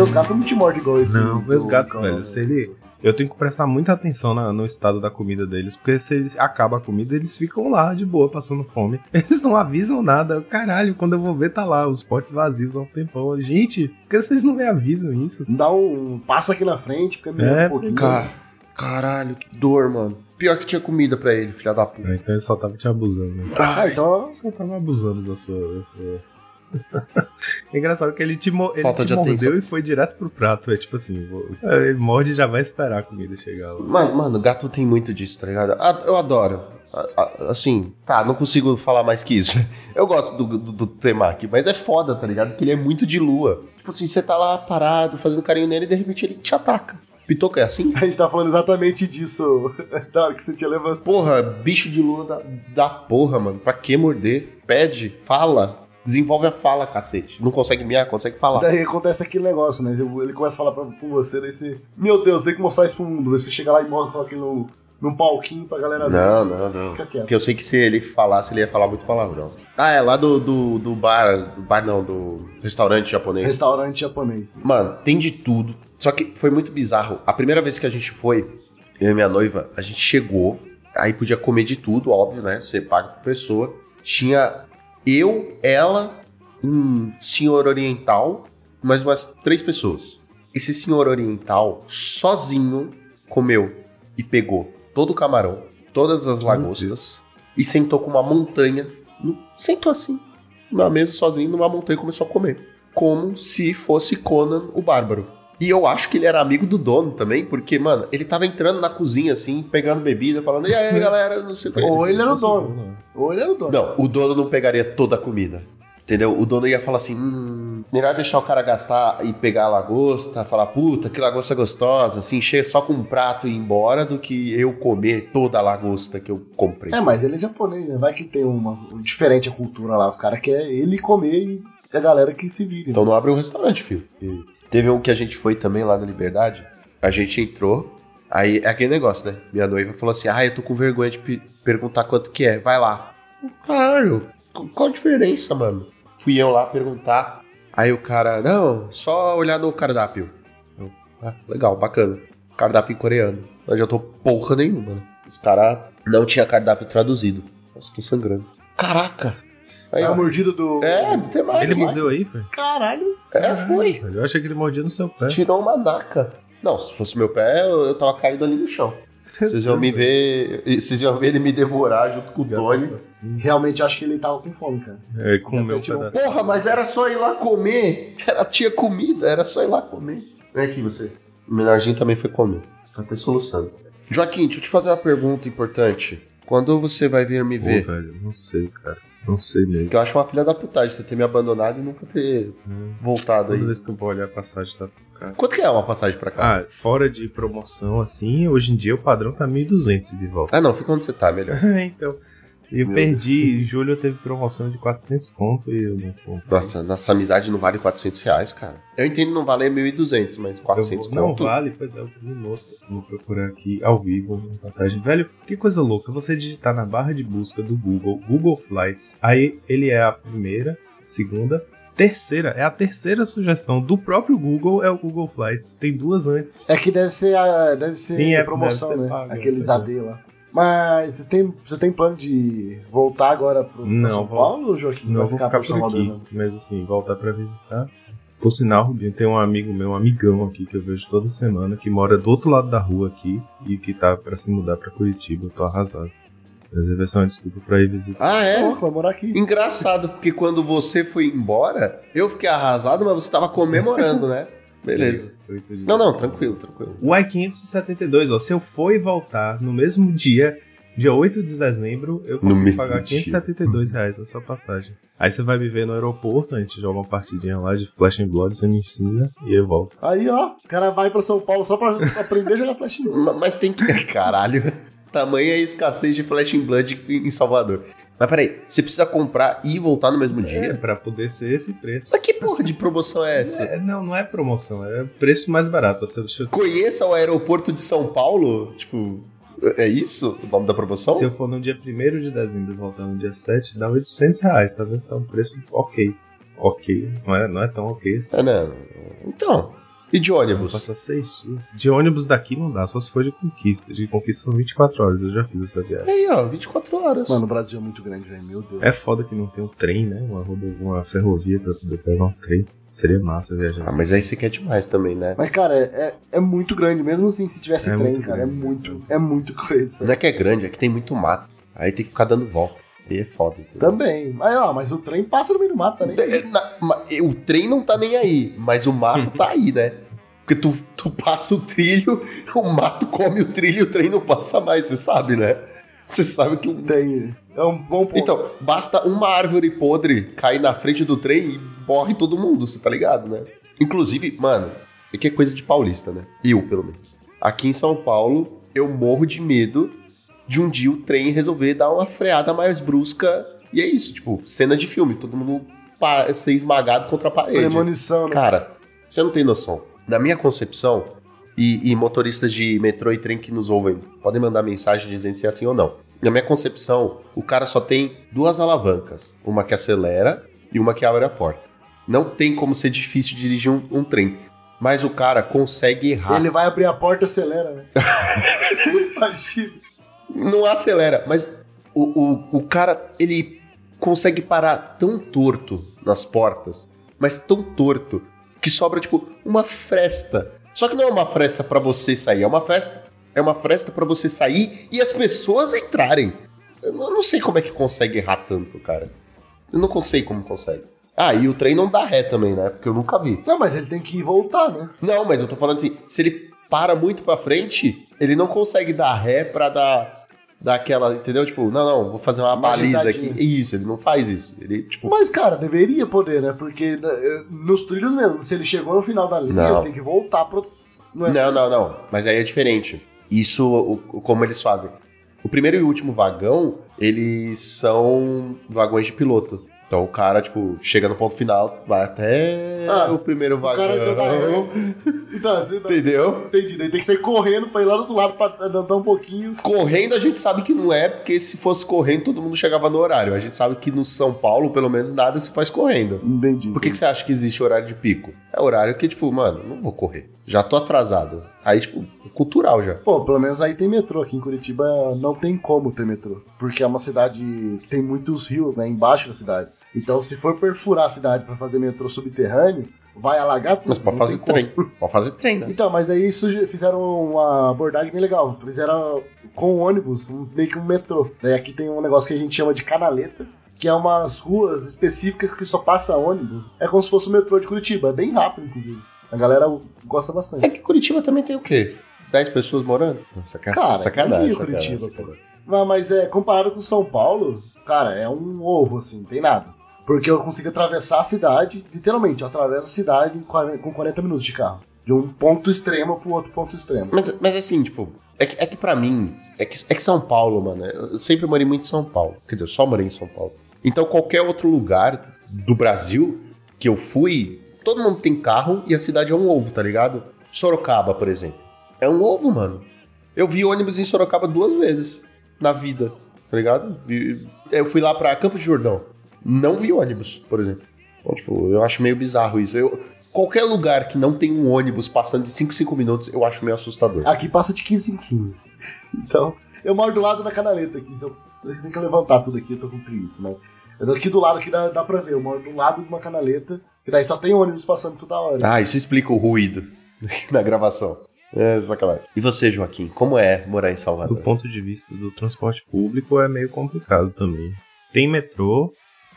Speaker 2: Seus gatos não te mordem igual esse.
Speaker 3: Não, meus
Speaker 2: do
Speaker 3: gatos,
Speaker 2: cão,
Speaker 3: velho,
Speaker 2: né?
Speaker 3: se ele. Eu tenho que prestar muita atenção na- no estado da comida deles, porque se eles acaba a comida, eles ficam lá de boa, passando fome. Eles não avisam nada. Caralho, quando eu vou ver, tá lá, os potes vazios há um tempão. Gente, por que vocês não me avisam isso?
Speaker 2: Dá um. Passa aqui na frente, fica meio
Speaker 3: É,
Speaker 2: um pouquinho.
Speaker 1: Ca- Caralho, que dor, mano. Pior que tinha comida pra ele, filha da puta.
Speaker 3: Então ele só tava te abusando. Né?
Speaker 2: Ah, então.
Speaker 3: Só tava abusando da sua. Da sua... É engraçado que ele te, mo- ele
Speaker 1: Falta
Speaker 3: te
Speaker 1: de
Speaker 3: mordeu
Speaker 1: atenção.
Speaker 3: e foi direto pro prato. É tipo assim, vou- ele morde e já vai esperar a comida chegar lá.
Speaker 1: Mano, mano, gato tem muito disso, tá ligado? Eu adoro. Assim, tá, não consigo falar mais que isso. Eu gosto do, do, do Temaki, mas é foda, tá ligado? Que ele é muito de lua. Tipo assim, você tá lá parado, fazendo carinho nele e de repente ele te ataca. Pitoca é assim?
Speaker 2: A gente tá falando exatamente disso da hora que você tinha levantado.
Speaker 1: Porra, bicho de lua da, da porra, mano. Pra que morder? Pede, fala. Desenvolve a fala, cacete. Não consegue miar, consegue falar.
Speaker 2: Daí acontece aquele negócio, né? Ele começa a falar pra, com você, daí você. Meu Deus, tem que mostrar isso pro mundo. Você chega lá e mostra coloca ele num, palquinho pra galera ver.
Speaker 1: Não, não, não. Porque eu sei que se ele falasse, ele ia falar muito palavrão. Ah, é lá do, do, do bar. Do bar não, do restaurante japonês.
Speaker 2: Restaurante japonês.
Speaker 1: Mano, tem de tudo. Só que foi muito bizarro. A primeira vez que a gente foi, eu e minha noiva, a gente chegou. Aí podia comer de tudo, óbvio, né? Você paga por pessoa. Tinha eu, ela, um senhor oriental, mais umas três pessoas. Esse senhor oriental, sozinho, comeu e pegou todo o camarão, todas as lagostas e sentou com uma montanha. Sentou assim, numa mesa sozinho, numa montanha e começou a comer. Como se fosse Conan o Bárbaro. E eu acho que ele era amigo do dono também, porque, mano, ele tava entrando na cozinha assim, pegando bebida, falando, e aí, galera, não sei o que.
Speaker 2: Ou ele era o dono. Ou ele era o dono.
Speaker 1: Não, o dono não pegaria toda a comida. Entendeu? O dono ia falar assim: hum, melhor deixar o cara gastar e pegar a lagosta, falar, puta, que lagosta gostosa, assim, encher só com um prato e ir embora do que eu comer toda a lagosta que eu comprei.
Speaker 2: É, mas ele é japonês, né? Vai que tem uma. Diferente a cultura lá. Os caras querem ele comer e a galera que se vire.
Speaker 1: Então não abre um restaurante, filho. E teve um que a gente foi também lá na Liberdade. A gente entrou. Aí é aquele negócio, né? Minha noiva falou assim: Ah, eu tô com vergonha de pe- perguntar quanto que é. Vai lá. Qu- Qual a diferença, mano? Fui eu lá perguntar. Aí o cara, não, só olhar no cardápio. Eu, ah, legal, bacana. Cardápio coreano. Não adiantou porra nenhuma, né? Os caras não tinha cardápio traduzido. Nossa, tô sangrando. Caraca. Aí,
Speaker 2: É a
Speaker 1: ó.
Speaker 2: mordida do.
Speaker 1: É, do temaki.
Speaker 3: Ele mordeu aí, foi?
Speaker 2: Caralho.
Speaker 1: É, foi.
Speaker 3: Eu achei que ele mordia no seu pé.
Speaker 1: Tirou uma naca. Não, se fosse meu pé, eu, eu tava caído ali no chão. Vocês iam me ver. Vocês iam ver ele me devorar junto com o Tony.
Speaker 2: Realmente acho que ele tava com fome, cara.
Speaker 3: É, com o meu
Speaker 2: tirou um
Speaker 3: pedaço.
Speaker 1: Porra, mas era só ir lá comer. Era, tinha comida, era só ir lá comer. Vem aqui você. O menorzinho também foi comer. Tá até soluçando. Joaquim, deixa eu te fazer uma pergunta importante. Quando você vai vir me
Speaker 3: Pô,
Speaker 1: ver?
Speaker 3: velho, não sei, cara. Não sei mesmo.
Speaker 1: Porque eu acho uma filha da putagem você ter me abandonado e nunca ter
Speaker 3: Hum.
Speaker 1: voltado aí.
Speaker 3: Toda vez que eu vou olhar a passagem tá caro.
Speaker 1: Quanto que é uma passagem pra cá?
Speaker 3: Ah, fora de promoção, assim, hoje em dia o padrão tá 1.200 de volta.
Speaker 1: Ah, não, fica onde você tá, melhor.
Speaker 3: então, eu
Speaker 1: Meu
Speaker 3: perdi, em julho teve promoção de 400 conto e eu não comprei.
Speaker 1: Nossa, nossa amizade não vale 400 reais, cara. Eu entendo não valer 1.200, mas
Speaker 3: Eu
Speaker 1: 400
Speaker 3: vou- não
Speaker 1: conto.
Speaker 3: vale, pois é, eu vi moça. Vou procurar aqui ao vivo uma passagem. Velho, que coisa louca. Você digitar na barra de busca do Google, Google Flights, aí ele é a primeira, segunda, terceira. É a terceira sugestão do próprio Google, é o Google Flights. Tem duas antes.
Speaker 2: É que deve ser a. Deve ser
Speaker 3: Sim, é,
Speaker 2: promoção,
Speaker 3: deve ser
Speaker 2: né?
Speaker 3: pago,
Speaker 2: Aqueles
Speaker 3: é.
Speaker 2: AD lá. Mas você tem, você tem plano de voltar agora pro,
Speaker 3: Não,
Speaker 2: São
Speaker 3: vou-
Speaker 2: Paulo, Joaquim?
Speaker 3: Não, vou ficar
Speaker 2: pro
Speaker 3: por aqui.
Speaker 2: né?
Speaker 3: Mas assim, voltar pra visitar. sim. Por sinal, Rubinho, tem um amigo meu, um amigão aqui que eu vejo toda semana, que mora do outro lado da rua aqui e que tá pra se mudar pra Curitiba. Eu tô arrasado. Mas vai ser uma desculpa pra ir visitar.
Speaker 1: Ah, é?
Speaker 2: Pô, vai morar aqui.
Speaker 1: Engraçado, porque quando você foi embora, eu fiquei arrasado, mas você tava comemorando, né? Beleza. Não, não, tranquilo, tranquilo.
Speaker 3: O I-572, ó, se eu for e voltar no mesmo dia, dia 8 de dezembro, eu consigo pagar
Speaker 1: dia.
Speaker 3: 572 reais nessa passagem. Aí você vai me ver no aeroporto, a gente joga uma partidinha lá de Flash and Blood, você me ensina e eu volto.
Speaker 2: Aí, ó, o cara vai pra São Paulo só pra aprender a jogar Flash Mob.
Speaker 1: Ma- Mas tem que. Caralho. Tamanha escassez de Flash in Blood em Salvador. Mas peraí, você precisa comprar e voltar no mesmo
Speaker 3: É,
Speaker 1: dia?
Speaker 3: pra poder ser esse preço.
Speaker 1: Mas que porra de promoção é essa?
Speaker 3: É, não, não é promoção, é preço mais barato. Você,
Speaker 1: Conheça o aeroporto de São Paulo? Tipo, é isso o nome da promoção?
Speaker 3: se eu for no dia 1 de dezembro e voltar no dia 7, dá 800 reais, tá vendo? Tá um preço ok. Ok, não é, não é tão ok assim.
Speaker 1: Ah, não. Então, E de ônibus?
Speaker 3: Passar seis dias. De ônibus daqui não dá, só se for de conquista. De conquista são 24 horas, eu já fiz essa viagem.
Speaker 1: Aí, ó, 24 horas.
Speaker 2: Mano, o Brasil é muito grande, velho. Meu Deus.
Speaker 3: É foda que não tem um trem, né? Uma, uma ferrovia pra poder pegar um trem. Seria massa viajar.
Speaker 1: Ah, mas aí você quer demais também, né?
Speaker 2: Mas, cara, é, é, é muito grande. Mesmo assim, se tivesse
Speaker 3: É
Speaker 2: trem, cara,
Speaker 3: grande,
Speaker 2: é muito, é muito coisa.
Speaker 1: Não é que é grande, é que tem muito mato. Aí tem que ficar dando volta. É foda, entendeu?
Speaker 2: Também. Mas, ó, mas o trem passa no meio do mato também.
Speaker 1: É, na- ma- o trem não tá nem aí, mas o mato tá aí, né? Porque tu, tu passa o trilho, o mato come o trilho e o trem não passa mais, você sabe, né? Você sabe que um
Speaker 2: Tem. É um bom ponto.
Speaker 1: Então, basta uma árvore podre cair na frente do trem e morre todo mundo, você tá ligado, né? Inclusive, mano, é que é coisa de paulista, né? Eu, pelo menos. Aqui em São Paulo, eu morro de medo de um dia o trem resolver dar uma freada mais brusca. E é isso, tipo, cena de filme, todo mundo ser esmagado contra a parede.
Speaker 2: Premonição, né?
Speaker 1: Cara, você não tem noção. Na minha concepção, e, e motoristas de metrô e trem que nos ouvem podem mandar mensagem dizendo se é assim ou não. Na minha concepção, o cara só tem duas alavancas: uma que acelera e uma que abre a porta. Não tem como ser difícil dirigir um, um trem. Mas o cara consegue errar.
Speaker 2: Ele vai abrir a porta e acelera, né? Imagina.
Speaker 1: Não acelera, mas o, o, o cara, ele consegue parar tão torto nas portas, mas tão torto, que sobra, tipo, uma fresta. Só que não é uma fresta pra você sair, é uma festa. É uma fresta pra você sair e as pessoas entrarem. Eu não eu não sei como é que consegue errar tanto, cara. Eu não sei como consegue. Ah, e o trem não dá ré também, né? Porque eu nunca vi.
Speaker 2: Não, mas ele tem que voltar, né?
Speaker 1: Não, mas eu tô falando assim, se ele para muito pra frente, ele não consegue dar ré pra dar, dar aquela, entendeu? Tipo, não, não, vou fazer uma, baliza aqui. Isso, ele não faz isso. Ele, tipo,
Speaker 2: Mas, cara, deveria poder, né? Porque eh, nos trilhos mesmo, se ele chegou no final da linha, ele tem que voltar pro. Não é
Speaker 1: não,
Speaker 2: assim?
Speaker 1: não, não. Mas aí é diferente. Isso, o, o- como eles fazem. O primeiro e o último vagão, eles são vagões de piloto. Então o cara, tipo, chega no ponto final, vai até
Speaker 2: Ah,
Speaker 1: o primeiro
Speaker 2: O
Speaker 1: vagão.
Speaker 2: ré. Então, assim, não-
Speaker 1: Entendeu?
Speaker 2: entendi. Daí tem que sair correndo pra ir lá do outro lado pra andar um pouquinho.
Speaker 1: Correndo a gente sabe que não é, porque se fosse correndo todo mundo chegava no horário. A gente sabe que no São Paulo, pelo menos, nada se faz correndo.
Speaker 2: Entendi.
Speaker 1: Por que, que você acha que existe horário de pico? É horário que, tipo, mano, não vou correr. Já tô atrasado. Aí, tipo, cultural já.
Speaker 2: Pô, pelo menos aí tem metrô. Aqui em Curitiba não tem como ter metrô. Porque é uma cidade que tem muitos rios, né? Embaixo da cidade. Então, se for perfurar a cidade pra fazer metrô subterrâneo, vai alagar tudo.
Speaker 1: Mas pode fazer trem. Pode fazer trem, né?
Speaker 2: Então, mas aí isso fizeram uma abordagem bem legal. Fizeram com o ônibus, meio que um metrô. Daí aqui tem um negócio que a gente chama de canaleta, que é umas ruas específicas que só passa ônibus. É como se fosse o metrô de Curitiba. É bem rápido, inclusive. A galera gosta bastante.
Speaker 1: É que Curitiba também tem o quê? 10 pessoas morando? Saca...
Speaker 2: Cara,
Speaker 1: sacanagem.
Speaker 2: é Curitiba,
Speaker 1: sacanagem.
Speaker 2: Mas, mas é, comparado com São Paulo, cara, é um ovo, assim, não tem nada. Porque eu consigo atravessar a cidade, literalmente, eu atravesso a cidade em 40 com 40 minutos de carro. De um ponto extremo pro outro ponto extremo.
Speaker 1: Mas, mas assim, tipo, é que, é que pra mim, é que, é que São Paulo, mano, eu sempre morei muito em São Paulo. Quer dizer, eu só morei em São Paulo. Então qualquer outro lugar do Brasil que eu fui, todo mundo tem carro e a cidade é um ovo, tá ligado? Sorocaba, por exemplo. É um ovo, mano. Eu vi ônibus em Sorocaba duas vezes na vida, tá ligado? Eu fui lá pra Campos de Jordão. Não vi ônibus, por exemplo. Então, tipo, eu acho meio bizarro isso. Eu, qualquer lugar que não tem um ônibus passando de 5 em 5 minutos, eu acho meio assustador.
Speaker 2: Aqui passa de 15 em 15. Então, eu moro do lado da canaleta aqui, então a gente tem que levantar tudo aqui, eu tô com preguiça, né? Aqui do lado aqui dá, dá pra ver, eu moro do lado de uma canaleta, que daí só tem ônibus passando toda hora.
Speaker 1: Ah, isso explica o ruído na gravação. É sacanagem. E você, Joaquim, como é morar em
Speaker 3: Do
Speaker 1: Salvador?
Speaker 3: ponto de vista do transporte público é meio complicado também. Tem metrô,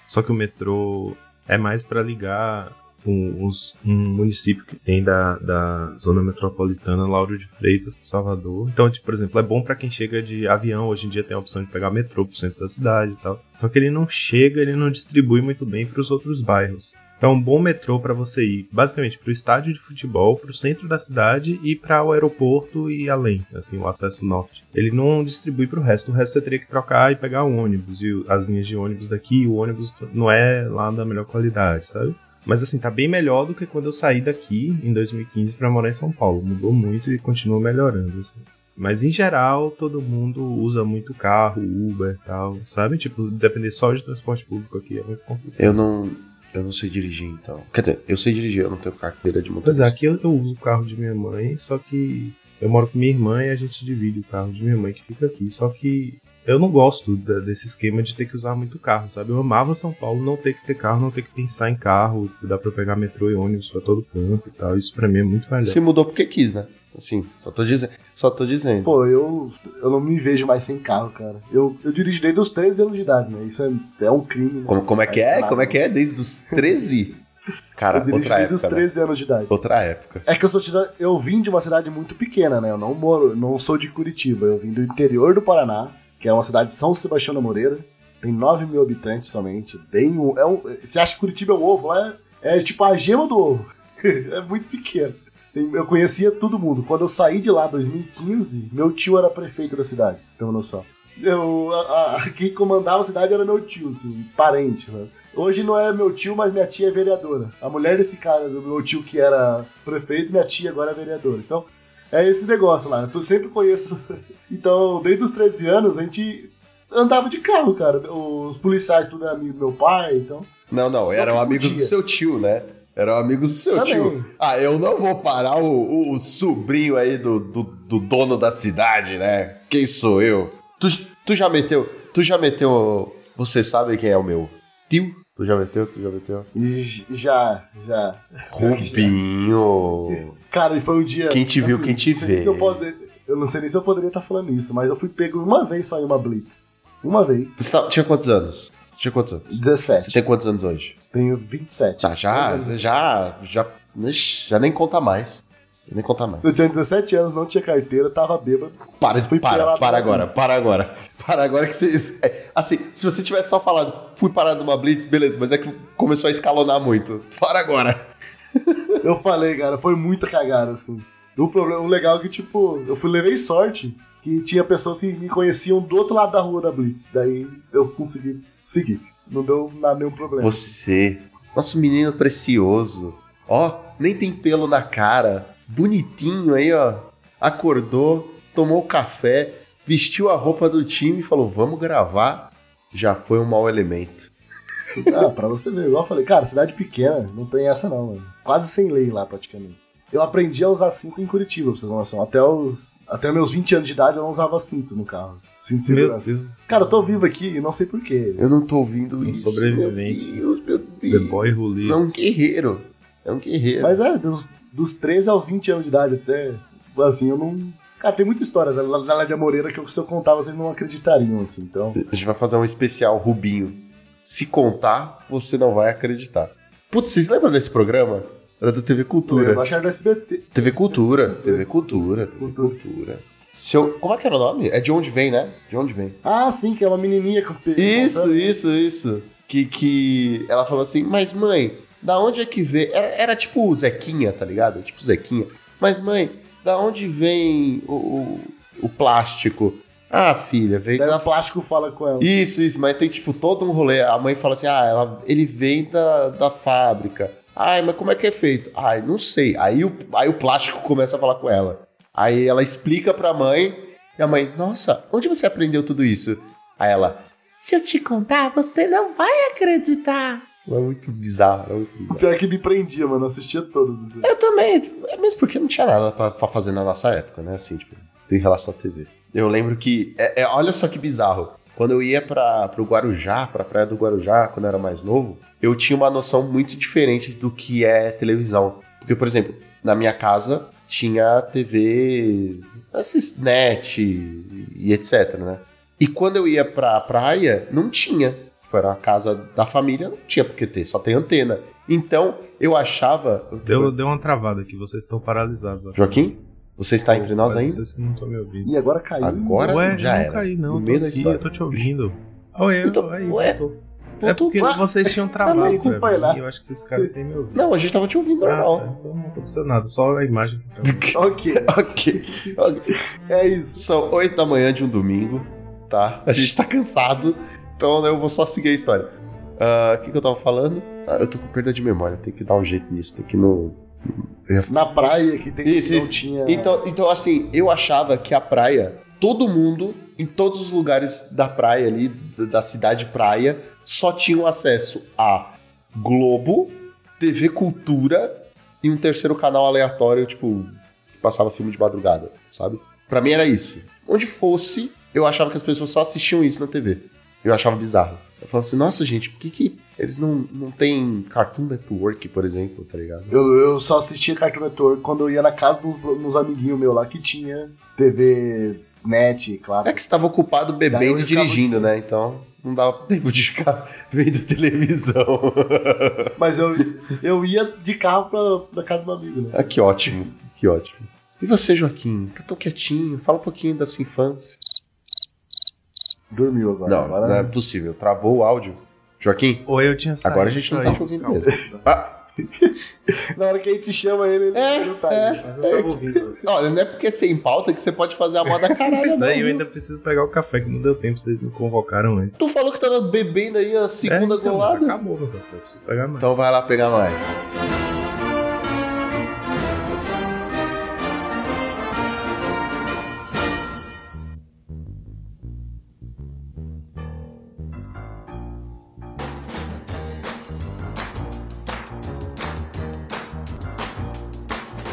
Speaker 3: só que o metrô é mais para ligar um, um município que tem da, da zona metropolitana, Lauro de Freitas, com Salvador. Então, tipo, por exemplo, é bom para quem chega de avião. Hoje em dia tem a opção de pegar metrô pro centro da cidade e tal. Só que ele não chega, ele não distribui muito bem para os outros bairros. Então, um bom metrô para você ir, basicamente, para o estádio de futebol, para o centro da cidade e para o aeroporto e além, assim, o acesso norte. Ele não distribui para o resto. O resto você teria que trocar e pegar um ônibus. E o- as linhas de ônibus daqui, o ônibus não é lá da melhor qualidade, sabe? Mas assim, tá bem melhor do que quando eu saí daqui em 2015 para morar em São Paulo. Mudou muito e continua melhorando, assim. Mas em geral, todo mundo usa muito carro, Uber e tal, sabe? Tipo, depender só de transporte público aqui é muito complicado.
Speaker 1: Eu não. Eu não sei dirigir, então. Quer dizer, eu sei dirigir, eu não tenho carteira de
Speaker 3: Pois
Speaker 1: motorista.
Speaker 3: é, aqui eu, eu uso o carro de minha mãe, só que eu moro com minha irmã e a gente divide o carro de minha mãe que fica aqui. Só que eu não gosto da- desse esquema de ter que usar muito carro, sabe? Eu amava São Paulo não ter que ter carro, não ter que pensar em carro, dá pra pegar metrô e ônibus pra todo canto e tal. Isso pra mim é muito melhor.
Speaker 1: Se mudou porque quis, né? Assim, só tô dizendo. Só tô dizendo.
Speaker 2: Pô, eu, eu não me vejo mais sem carro, cara. Eu, eu dirijo desde os 13 anos de idade, né? Isso é, é um crime. Né?
Speaker 1: Como, como é que é? Como é que é? Desde os 13? Cara,
Speaker 2: Eu
Speaker 1: outra
Speaker 2: desde os
Speaker 1: época. Né?
Speaker 2: 13 anos de idade.
Speaker 1: Outra época.
Speaker 2: É que eu sou eu vim de uma cidade muito pequena, né? Eu não moro, não sou de Curitiba. Eu vim do interior do Paraná, que é uma cidade de São Sebastião da Moreira. Tem 9 mil habitantes somente. Bem, é um, você acha que Curitiba é um ovo? É, é tipo a gema do ovo. é muito pequeno. Tem- Eu conhecia todo mundo. Quando eu saí de lá em 2015, meu tio era prefeito da cidade, ter uma noção. Eu, a- a- quem comandava a cidade era meu tio, assim, parente, né? Hoje não é meu tio, mas minha tia é vereadora. A mulher desse cara, do meu tio que era prefeito, minha tia agora é vereadora. Então, é esse negócio lá. Eu sempre conheço. Então, desde os 13 anos, a gente andava de carro, cara. Os policiais, tudo é amigo do meu pai, então.
Speaker 1: Não, não, eram amigos do seu tio, né? Eram amigos do seu
Speaker 2: Também.
Speaker 1: tio. Ah, eu não vou parar o, o- o sobrinho aí do, do, do dono da cidade, né? Quem sou eu? Tu, tu já meteu. Tu já meteu. Você sabe quem é o meu tio? Tu já meteu? Tu já meteu?
Speaker 2: Já, já.
Speaker 1: Rubinho.
Speaker 2: Cara, foi um dia.
Speaker 1: Quem te viu, quem te vê.
Speaker 2: se eu, eu não sei nem se eu poderia estar falando isso, mas eu fui pego uma vez só em uma Blitz. Uma vez.
Speaker 1: Você tá- tinha quantos anos? Você tinha quantos anos?
Speaker 2: 17.
Speaker 1: Você tem quantos anos hoje?
Speaker 2: Tenho 27.
Speaker 1: Tá, já, já, já, já nem conta mais. Nem conta mais.
Speaker 2: Eu tinha 17 anos, não tinha carteira, tava bêbado.
Speaker 1: Para,
Speaker 2: Fui
Speaker 1: para, para agora, para agora. Para agora que você. é, Assim, se você tivesse só falado, fui parar numa Blitz, beleza, mas é que começou a escalonar muito. Para agora.
Speaker 2: Eu falei, cara, foi muita cagada, assim. O problema, o legal é que, tipo, eu fui, levei sorte que tinha pessoas que me conheciam do outro lado da rua da Blitz. Daí eu consegui seguir. Não deu nada, nenhum problema.
Speaker 1: Você, nosso menino precioso, ó, nem tem pelo na cara, bonitinho aí, ó. Acordou, tomou café, vestiu a roupa do time e falou: vamos gravar. Já foi um mau elemento.
Speaker 2: Ah, pra você ver. Igual eu falei, cara, cidade pequena, não tem essa não, mano. Quase sem lei lá, praticamente. Eu aprendi a usar cinto em Curitiba, pra você ter noção. Até os, até meus 20 anos de idade eu não usava cinto no carro. Cinto de
Speaker 3: Meu
Speaker 2: segurança.
Speaker 3: Deus.
Speaker 2: Cara, eu tô vivo aqui e não sei porquê.
Speaker 1: Eu não tô ouvindo
Speaker 3: Um
Speaker 1: isso.
Speaker 3: sobrevivente.
Speaker 1: Meu Deus, meu
Speaker 3: The
Speaker 1: Deus.
Speaker 3: Boy Who Lived.
Speaker 1: É um guerreiro. É um guerreiro.
Speaker 2: Mas é, dos, dos 13 aos 20 anos de idade até, assim, eu não... Cara, tem muita história da, da Lédia Moreira que eu- se eu contar vocês não acreditariam, assim, então...
Speaker 1: A gente vai fazer um especial Rubinho. Se contar, você não vai acreditar. Putz, vocês lembram desse programa? Era da TV
Speaker 2: Eu
Speaker 1: Cultura.
Speaker 2: baixar do SBT.
Speaker 1: TV Cultura. TV Cultura. TV
Speaker 2: Cultura.
Speaker 1: Cultura. Seu, como é que era o nome? É de onde vem, né? De onde vem?
Speaker 2: Ah, sim, que é uma menininha com...
Speaker 1: Isso, isso, isso. Que, que ela falou assim, mas mãe, da onde é que vem? Era, era tipo o Zequinha, tá ligado? Tipo o Zequinha. Mas mãe, da onde vem o, o, o plástico? Ah, filha, vem da
Speaker 2: o plástico fala com ela.
Speaker 1: Isso, isso, mas tem tipo todo um rolê. A mãe fala assim: ah, ela, ele vem da, da fábrica. Ai, mas como é que é feito? Ai, não sei. Aí o, aí o plástico começa a falar com ela. Aí ela explica pra mãe, e a mãe, nossa, onde você aprendeu tudo isso? Aí ela, se eu te contar, você não vai acreditar. É muito bizarro, é muito
Speaker 2: O
Speaker 1: bizarro.
Speaker 2: pior é que me prendia, mano. Eu assistia todos.
Speaker 1: Eu também, é mesmo porque não tinha nada pra, pra fazer na nossa época, né? Assim, tipo, em relação à TV. Eu lembro que, é, é- olha só que bizarro. Quando eu ia pra, pro Guarujá, pra praia do Guarujá, quando eu era mais novo, eu tinha uma noção muito diferente do que é televisão. Porque, por exemplo, na minha casa tinha TV, esses net e etc, né? E quando eu ia pra praia, não tinha. Tipo, era a casa da família, não tinha porque ter, só tem antena. Então, eu achava.
Speaker 3: Deu, deu uma travada aqui, vocês estão paralisados.
Speaker 1: Joaquim, você está entre nós ainda?
Speaker 3: que Vocês não estão me ouvindo.
Speaker 2: E agora caiu.
Speaker 1: Agora
Speaker 3: Ué,
Speaker 1: já
Speaker 3: eu não
Speaker 1: era.
Speaker 3: caí, não.
Speaker 1: No
Speaker 3: tô
Speaker 1: meio da
Speaker 3: aqui,
Speaker 1: história.
Speaker 3: Eu tô te ouvindo. Oi,
Speaker 1: Eu tô-
Speaker 3: aí,
Speaker 1: ué,
Speaker 3: voltou. É porque
Speaker 1: pra-
Speaker 3: vocês tinham travado pra
Speaker 2: pai,
Speaker 3: mim,
Speaker 2: lá.
Speaker 3: e eu acho que vocês ficaram sem me ouvir.
Speaker 1: Não, a gente tava te ouvindo
Speaker 3: Ah, tá,
Speaker 1: normal.
Speaker 3: então não aconteceu nada, só a imagem.
Speaker 2: Ok,
Speaker 1: ok.
Speaker 2: é isso.
Speaker 1: São 8 da manhã de um domingo, tá? A gente tá cansado, então né, eu vou só seguir a história. Ah, O que, que eu tava falando? Ah, eu tô com perda de memória, tem que dar um jeito nisso, tem que no.
Speaker 2: Na praia que tem
Speaker 1: Isso,
Speaker 2: não
Speaker 1: isso.
Speaker 2: tinha.
Speaker 1: Então, então, assim, eu achava que a praia, todo mundo, em todos os lugares da praia ali, da cidade praia, só tinham acesso a Globo, TV Cultura e um terceiro canal aleatório, tipo, que passava filme de madrugada, sabe? Pra mim era isso. Onde fosse, eu achava que as pessoas só assistiam isso na TV. Eu achava bizarro. Eu falava assim, nossa, gente, por que, que eles não, não têm Cartoon Network, por exemplo, tá ligado?
Speaker 2: Eu, eu só assistia Cartoon Network quando eu ia na casa dos, dos amiguinhos meus lá que tinha TV net, claro.
Speaker 1: É que você tava ocupado bebendo e dirigindo, né? Então não dava tempo de ficar vendo televisão.
Speaker 2: Mas eu, eu ia de carro pra, pra casa do amigo, né?
Speaker 1: ah, que ótimo, que ótimo. E você, Joaquim? Tá tão quietinho, fala um pouquinho da sua infância.
Speaker 2: Dormiu agora.
Speaker 1: Não,
Speaker 2: agora
Speaker 1: não é possível. Travou o áudio. Joaquim?
Speaker 3: Ou eu tinha saído
Speaker 1: Agora a gente não tá te ouvindo mesmo. Ah,
Speaker 2: Na hora que a gente chama ele, ele
Speaker 1: É,
Speaker 2: não tá
Speaker 1: é.
Speaker 2: aí.
Speaker 3: Mas eu tava ouvindo você.
Speaker 1: olha, não é porque é sem pauta que você pode fazer a moda caralho, não.
Speaker 3: Eu ainda preciso pegar o café, que não deu tempo, vocês me convocaram antes.
Speaker 1: Tu falou que tava bebendo aí a segunda
Speaker 3: É, então,
Speaker 1: golada.
Speaker 3: Acabou meu café, preciso pegar mais.
Speaker 1: Então vai lá pegar mais.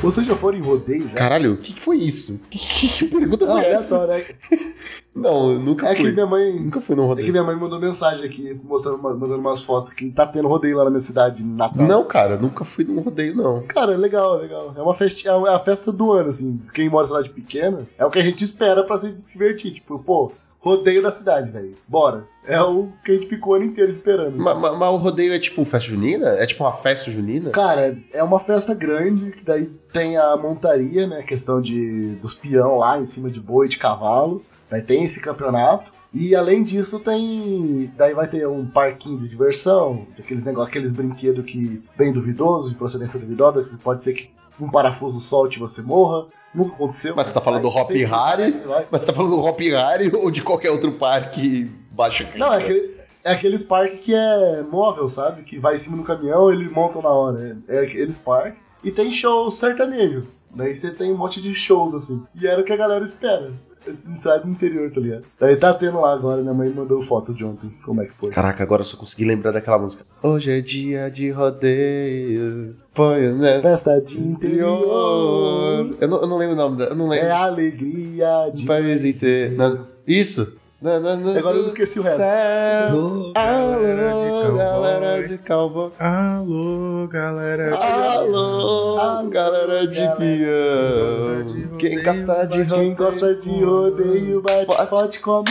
Speaker 2: Vocês já foram em rodeio já?
Speaker 1: Caralho, o que, que foi isso? Que, que pergunta foi
Speaker 2: é
Speaker 1: essa?
Speaker 2: né?
Speaker 1: Não, eu nunca
Speaker 2: É que
Speaker 1: fui.
Speaker 2: minha mãe.
Speaker 1: Nunca fui num
Speaker 2: É que
Speaker 1: rodeio.
Speaker 2: minha mãe mandou mensagem aqui, mostrando, mandando umas fotos que tá tendo rodeio lá na minha cidade, em Natal.
Speaker 1: Não, cara, nunca fui num rodeio, não.
Speaker 2: Cara, é legal, é legal. É uma festa, é a festa do ano, assim. Quem mora em cidade pequena, é o que a gente espera pra se divertir. Tipo, pô, rodeio da cidade, velho. Bora. É o que a gente ficou o ano inteiro esperando.
Speaker 1: Mas, mas- mas o rodeio é tipo festa junina? É tipo uma festa junina?
Speaker 2: Cara, é uma festa grande, que daí tem a montaria, né? Questão de dos peão lá em cima de boi, de cavalo. Daí tem esse campeonato. E além disso tem. Daí vai ter um parquinho de diversão, aqueles negócios, aqueles brinquedos que bem duvidoso, de procedência duvidosa, que pode ser que um parafuso solte e você morra. Nunca aconteceu.
Speaker 1: Mas você tá falando do Hop Harry? Mas você tá falando do Hop Harry ou de qualquer outro parque baixa
Speaker 2: Não, é, aquele- é aqueles parques que é móvel, sabe? Que vai em cima do caminhão ele monta na hora. É, é aqueles parques. E tem show sertanejo. Daí você tem um monte de shows, assim. E era o que a galera espera. Esse cidade do interior, tá ligado? Daí tá tendo lá agora, minha mãe mandou foto de ontem. Como é que foi?
Speaker 1: Caraca, agora eu só consegui lembrar daquela música. Hoje é dia de rodeio. Põe, né?
Speaker 2: Festa de interior.
Speaker 1: Eu não, eu não lembro o nome dela. Eu não lembro.
Speaker 2: É alegria de.
Speaker 1: País inteiro. Isso. Na, na, na,
Speaker 2: Agora eu esqueci o resto.
Speaker 3: Alô,
Speaker 1: Alô, galera de cowboy.
Speaker 3: Alô, galera.
Speaker 1: Alô, galera de peão. Quem gosta de
Speaker 2: Quem gosta de rodeio, bate,
Speaker 1: Pode.
Speaker 2: pode, come.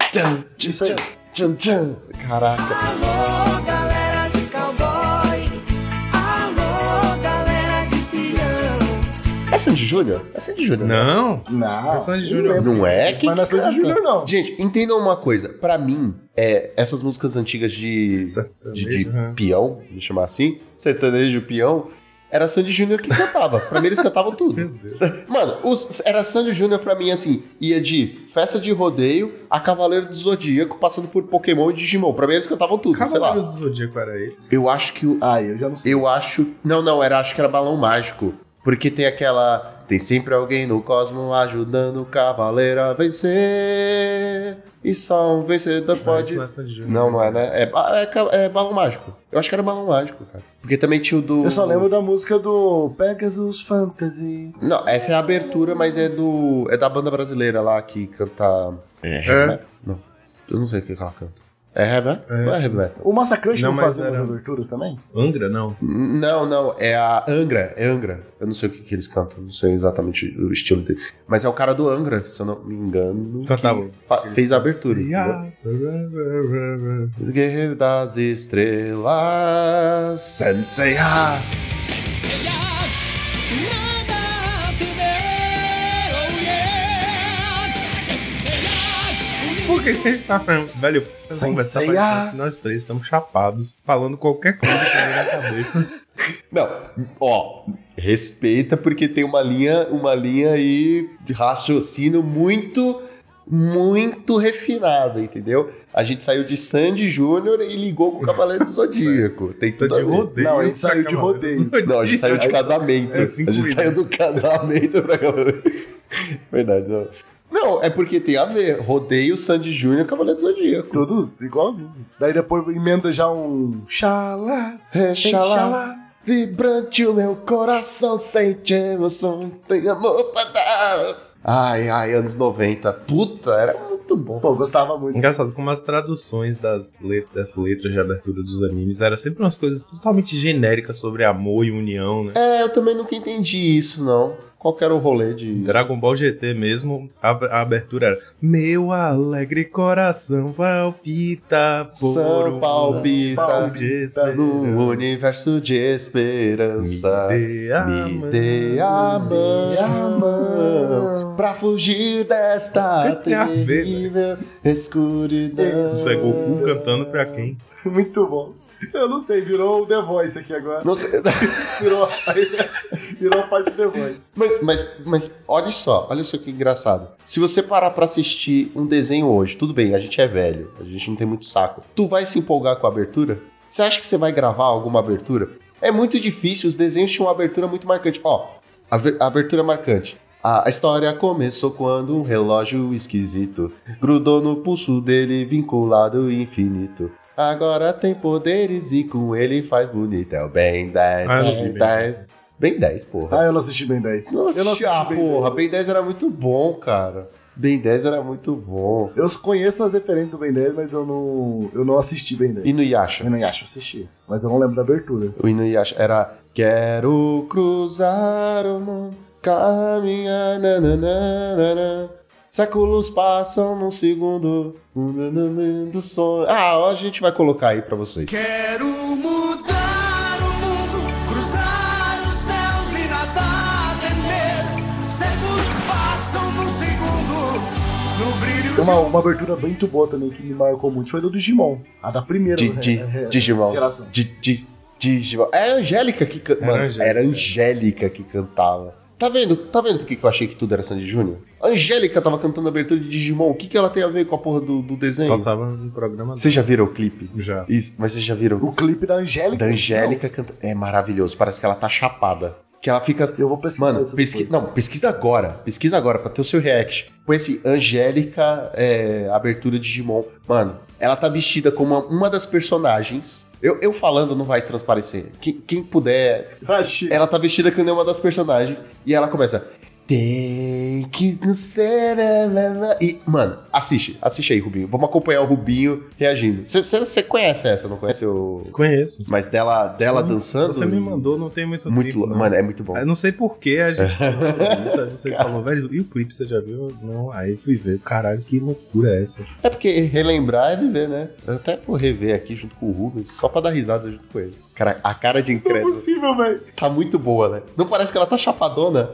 Speaker 2: Aí.
Speaker 1: tchan, tchan. Caraca.
Speaker 4: Alô,
Speaker 1: Sandy Júnior? É Sandy Júnior. né?
Speaker 3: Não,
Speaker 2: Não.
Speaker 3: É Sandy
Speaker 2: não
Speaker 3: Júnior.
Speaker 1: Não é? Quem
Speaker 2: Mas não é
Speaker 1: que
Speaker 2: Sandy? Júnior, não.
Speaker 1: Gente, entendam uma coisa. Pra mim, é, essas músicas antigas de, de, de
Speaker 3: Uhum.
Speaker 1: peão, vamos chamar assim, sertanejo peão, era Sandy Júnior que cantava. pra mim, eles cantavam tudo.
Speaker 3: Meu Deus.
Speaker 1: Mano, os- era Sandy Júnior pra mim, assim, ia de festa de rodeio a Cavaleiro do Zodíaco, passando por Pokémon e Digimon. Pra mim, eles cantavam tudo, sei
Speaker 3: Cavaleiro do Zodíaco era esse?
Speaker 1: Eu acho que o,
Speaker 2: Ah, eu já não sei.
Speaker 1: eu acho. Não, não, era, acho que era balão mágico. Porque tem aquela. Tem sempre alguém no cosmo ajudando o cavaleiro a vencer. E só um vencedor
Speaker 3: Não,
Speaker 1: pode.
Speaker 3: não é Júnior.
Speaker 1: Não, não é, né? É, é é balão mágico. Eu acho que era balão mágico, cara. Porque também tinha o do.
Speaker 2: Eu só lembro da música do Pegasus Fantasy.
Speaker 1: Não, essa é a abertura, mas é do. É da banda brasileira lá que canta. É, metal? Não. Eu não sei o que ela canta. É heavy metal?
Speaker 3: É,
Speaker 1: é
Speaker 3: sim.
Speaker 1: heavy metal.
Speaker 2: O Massacrante
Speaker 3: Não,
Speaker 2: não, fazia
Speaker 3: era-
Speaker 2: aberturas também?
Speaker 3: Angra, não.
Speaker 1: Não, não, é a Angra, é Angra. Eu não sei o que, que eles cantam, não sei exatamente o estilo deles. Mas é o cara do Angra, se eu não me engano,
Speaker 3: Cantava.
Speaker 1: que fa- fez a abertura.
Speaker 3: A-
Speaker 1: Guerreiro das Estrelas, Sensei Ha.
Speaker 3: Por que a gente tá falando? Velho, parecendo que nós três estamos chapados, falando qualquer coisa que vem na cabeça.
Speaker 1: Não, ó, respeita porque tem uma linha, uma linha aí de raciocínio muito, muito refinada, entendeu? A gente saiu de Sandy Júnior e ligou com o Cavaleiro do Zodíaco. Tem tudo
Speaker 3: de
Speaker 1: a
Speaker 3: rodeio.
Speaker 2: Não, a gente saiu de rodeio.
Speaker 3: Zodíaco.
Speaker 1: Não, a gente saiu de casamento.
Speaker 3: É,
Speaker 1: a gente saiu do casamento pra Cavaleiro. Verdade, não. Não, é porque tem a ver. Rodeio, Sandy Júnior, Cavaleiro do Zodíaco.
Speaker 2: Tudo igualzinho. Daí depois emenda já um. Xalá.
Speaker 1: Exala,
Speaker 2: Xalá.
Speaker 1: vibrante o meu coração sente emoção, tem amor pra dar. Ai, ai, anos 90. Puta, era muito bom.
Speaker 2: Pô, gostava muito.
Speaker 3: Engraçado como as traduções das let dessas letras de abertura dos animes eram sempre umas coisas totalmente genéricas sobre amor e união, né?
Speaker 1: É, eu também nunca entendi isso, não. Qual que era o rolê de...
Speaker 3: Dragon Ball GT mesmo, a, a abertura era Meu alegre coração palpita por
Speaker 1: São
Speaker 3: um
Speaker 1: palpita
Speaker 3: esperança.
Speaker 1: no universo de esperança.
Speaker 3: Me dê a
Speaker 1: Me
Speaker 3: mão.
Speaker 1: dê a mão,
Speaker 2: mão.
Speaker 1: pra fugir desta
Speaker 3: a ver,
Speaker 1: terrível escuridão.
Speaker 3: Isso é Goku cantando pra quem?
Speaker 2: Muito bom. Eu não sei, virou o The Voice aqui agora.
Speaker 1: Não sei-
Speaker 2: Virou, virou a parte do The Voice.
Speaker 1: Mas, mas, mas olha só, olha só que engraçado. Se você parar pra assistir um desenho hoje, tudo bem, a gente é velho, a gente não tem muito saco. Tu vai se empolgar com a abertura? Você acha que você vai gravar alguma abertura? É muito difícil, os desenhos tinham uma abertura muito marcante. Ó, a, abertura marcante. A história começou quando um relógio esquisito grudou no pulso dele, vinculado ao infinito. Agora tem poderes e com ele faz bonito. É o Ben 10,
Speaker 3: Ah, eu
Speaker 1: Ben
Speaker 3: Ben
Speaker 1: 10. Ben 10, porra.
Speaker 2: Ah, eu não assisti bem 10.
Speaker 1: Não
Speaker 2: eu não
Speaker 1: assisti, ah,
Speaker 2: Ben
Speaker 1: porra,
Speaker 2: 10.
Speaker 1: Ben 10 era muito bom, cara. Ben 10 era muito bom.
Speaker 2: Eu conheço as referências do Ben 10, mas eu não, eu não assisti Ben 10.
Speaker 1: Inuyasha.
Speaker 2: Eu não acho assistir, mas eu não lembro da abertura.
Speaker 1: O Inuyasha era Quero cruzar o mundo, caminhar, nananana. Séculos passam num segundo do sonho. Ah, a gente vai colocar aí pra vocês.
Speaker 4: Quero mudar o mundo, cruzar os céus e nada temer. Séculos passam num segundo, no brilho
Speaker 2: Tem uma, uma abertura muito boa também que me marcou muito, foi do Digimon. A da primeira
Speaker 1: Di- di-
Speaker 2: é, é,
Speaker 1: Digimon.
Speaker 2: geração.
Speaker 1: Di- di- Digimon. É a Angélica que canta.
Speaker 3: Era
Speaker 1: era a Angélica que cantava. Tá vendo? Tá vendo por que eu achei que tudo era Sandy Júnior? Angélica tava cantando a abertura de Digimon. O que, que ela tem a ver com a porra do, do desenho?
Speaker 3: Passava no programa
Speaker 1: Vocês já viram o clipe?
Speaker 3: já.
Speaker 1: Isso, mas vocês já viram?
Speaker 2: O clipe da Angélica.
Speaker 1: Da Angélica cantando. É maravilhoso. Parece que ela tá chapada. Que ela fica.
Speaker 2: Eu vou pesquisar
Speaker 1: Mano, pesqui... não, pesquisa agora. Pesquisa agora pra ter o seu react. Põe assim, Angélica, é, abertura de Digimon. Mano, ela tá vestida como uma, uma das personagens. Eu, eu falando não vai transparecer. Quem, quem puder.
Speaker 2: Achei.
Speaker 1: Ela tá vestida como uma das personagens. E ela começa. Tem que não ser. E, mano, assiste. Assiste aí, Rubinho. Vamos acompanhar o Rubinho reagindo. Você conhece essa, não conhece o.
Speaker 3: Conheço.
Speaker 1: Mas dela, dela
Speaker 3: Sim,
Speaker 1: dançando.
Speaker 3: Você me mandou, não tem muito,
Speaker 1: Muito,
Speaker 3: tempo. não.
Speaker 1: mano, é muito bom.
Speaker 3: Eu não sei por que a gente falou sobre isso. Aí você falou, velho, e o clipe você já viu? Não, aí fui ver. Caralho, que loucura é essa?
Speaker 1: É porque relembrar é viver, né? Eu até vou rever aqui junto com o Rubens, só pra dar risada junto com ele. Cara, a cara de
Speaker 2: Não é
Speaker 1: incrédulo
Speaker 2: possível, velho.
Speaker 1: tá muito boa, né? Não parece que ela tá chapadona?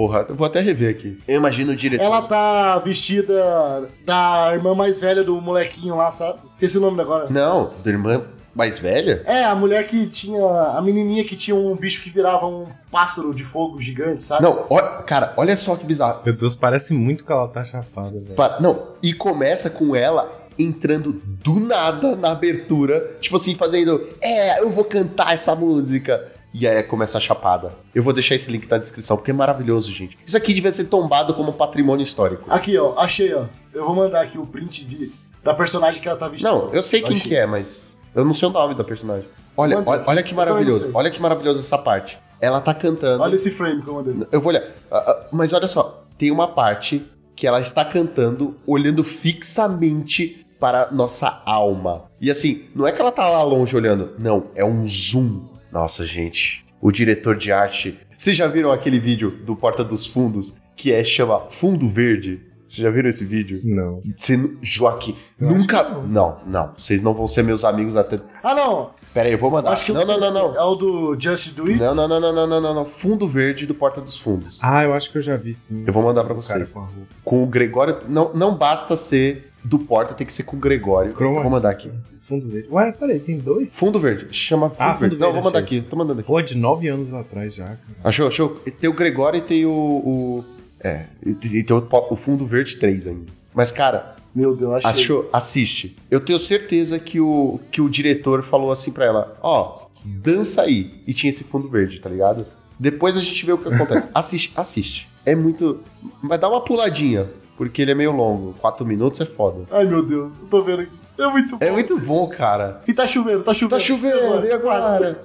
Speaker 1: Porra, eu vou até rever aqui. Eu imagino o diretor.
Speaker 2: Ela tá vestida da irmã mais velha do molequinho lá, sabe? Esqueci o nome agora.
Speaker 1: Não, da irmã mais velha?
Speaker 2: É, a mulher que tinha. A menininha que tinha um bicho que virava um pássaro de fogo gigante, sabe?
Speaker 1: Não, ó- cara, olha só que bizarro.
Speaker 3: Meu Deus, parece muito que ela tá chapada, velho.
Speaker 1: Pa- Não, e começa com ela entrando do nada na abertura, tipo assim, fazendo, é, eu vou cantar essa música. E aí começa a chapada. Eu vou deixar esse link na descrição, porque é maravilhoso, gente. Isso aqui devia ser tombado como patrimônio histórico.
Speaker 2: Aqui, ó, achei, ó. Eu vou mandar aqui o print de, da personagem que ela tá vestida.
Speaker 1: Não, eu sei quem
Speaker 2: Achei.
Speaker 1: que é, mas eu não sei o nome da personagem. Olha,
Speaker 2: Manda.
Speaker 1: olha, olha que
Speaker 2: também não
Speaker 1: maravilhoso. Olha que maravilhoso essa parte. Ela tá cantando.
Speaker 2: Olha esse frame que eu mandei.
Speaker 1: Eu vou olhar. Ah, ah, Mas olha só, tem uma parte que ela está cantando, olhando fixamente para nossa alma. E assim, não é que ela tá lá longe olhando, não, é um zoom. Nossa, gente, o diretor de arte. Vocês já viram aquele vídeo do Porta dos Fundos que é chama Fundo Verde? Vocês já viram esse vídeo?
Speaker 3: Não.
Speaker 1: Você, Joaquim, nunca. Não, não. Vocês não vão ser meus amigos até.
Speaker 2: Ah, não.
Speaker 1: Pera aí, eu vou mandar.
Speaker 2: Acho que eu
Speaker 1: não, não, não,
Speaker 2: se
Speaker 1: não.
Speaker 2: É o do Just Do It?
Speaker 1: Não, não, não, não, não, não, não, não. Fundo Verde do Porta dos Fundos.
Speaker 3: Ah, eu acho que eu já vi sim.
Speaker 1: Eu vou mandar pra
Speaker 3: O
Speaker 1: vocês.
Speaker 3: Cara com a roupa.
Speaker 1: com o Gregório. Não, não basta ser do Porta, tem que ser com o Gregório.
Speaker 3: Chroma.
Speaker 1: Eu Vou mandar aqui.
Speaker 3: Fundo verde. Ué, peraí, tem dois?
Speaker 1: Fundo Verde. Chama Fundo
Speaker 3: Ah, Fundo
Speaker 1: Verde. Não,
Speaker 3: Verde,
Speaker 1: vou mandar
Speaker 3: achei.
Speaker 1: aqui. Tô mandando aqui.
Speaker 3: Pô, de nove anos atrás já, cara.
Speaker 1: Achou, achou? Tem o Gregório e tem o. o- é, e tem o, o Fundo Verde 3 ainda. Mas, cara,
Speaker 2: Meu Deus, achei.
Speaker 1: achou? Assiste. Eu tenho certeza que o, que o diretor falou assim pra ela: ó, dança aí. E tinha esse fundo verde, tá ligado? Depois a gente vê o que acontece. assiste, assiste. É muito. Mas dá uma puladinha. porque ele é meio longo. Quatro minutos é foda.
Speaker 2: Ai, meu Deus, eu tô vendo aqui. É muito bom.
Speaker 1: É muito bom, cara.
Speaker 2: E tá chovendo, tá chovendo.
Speaker 1: Tá chovendo, e agora?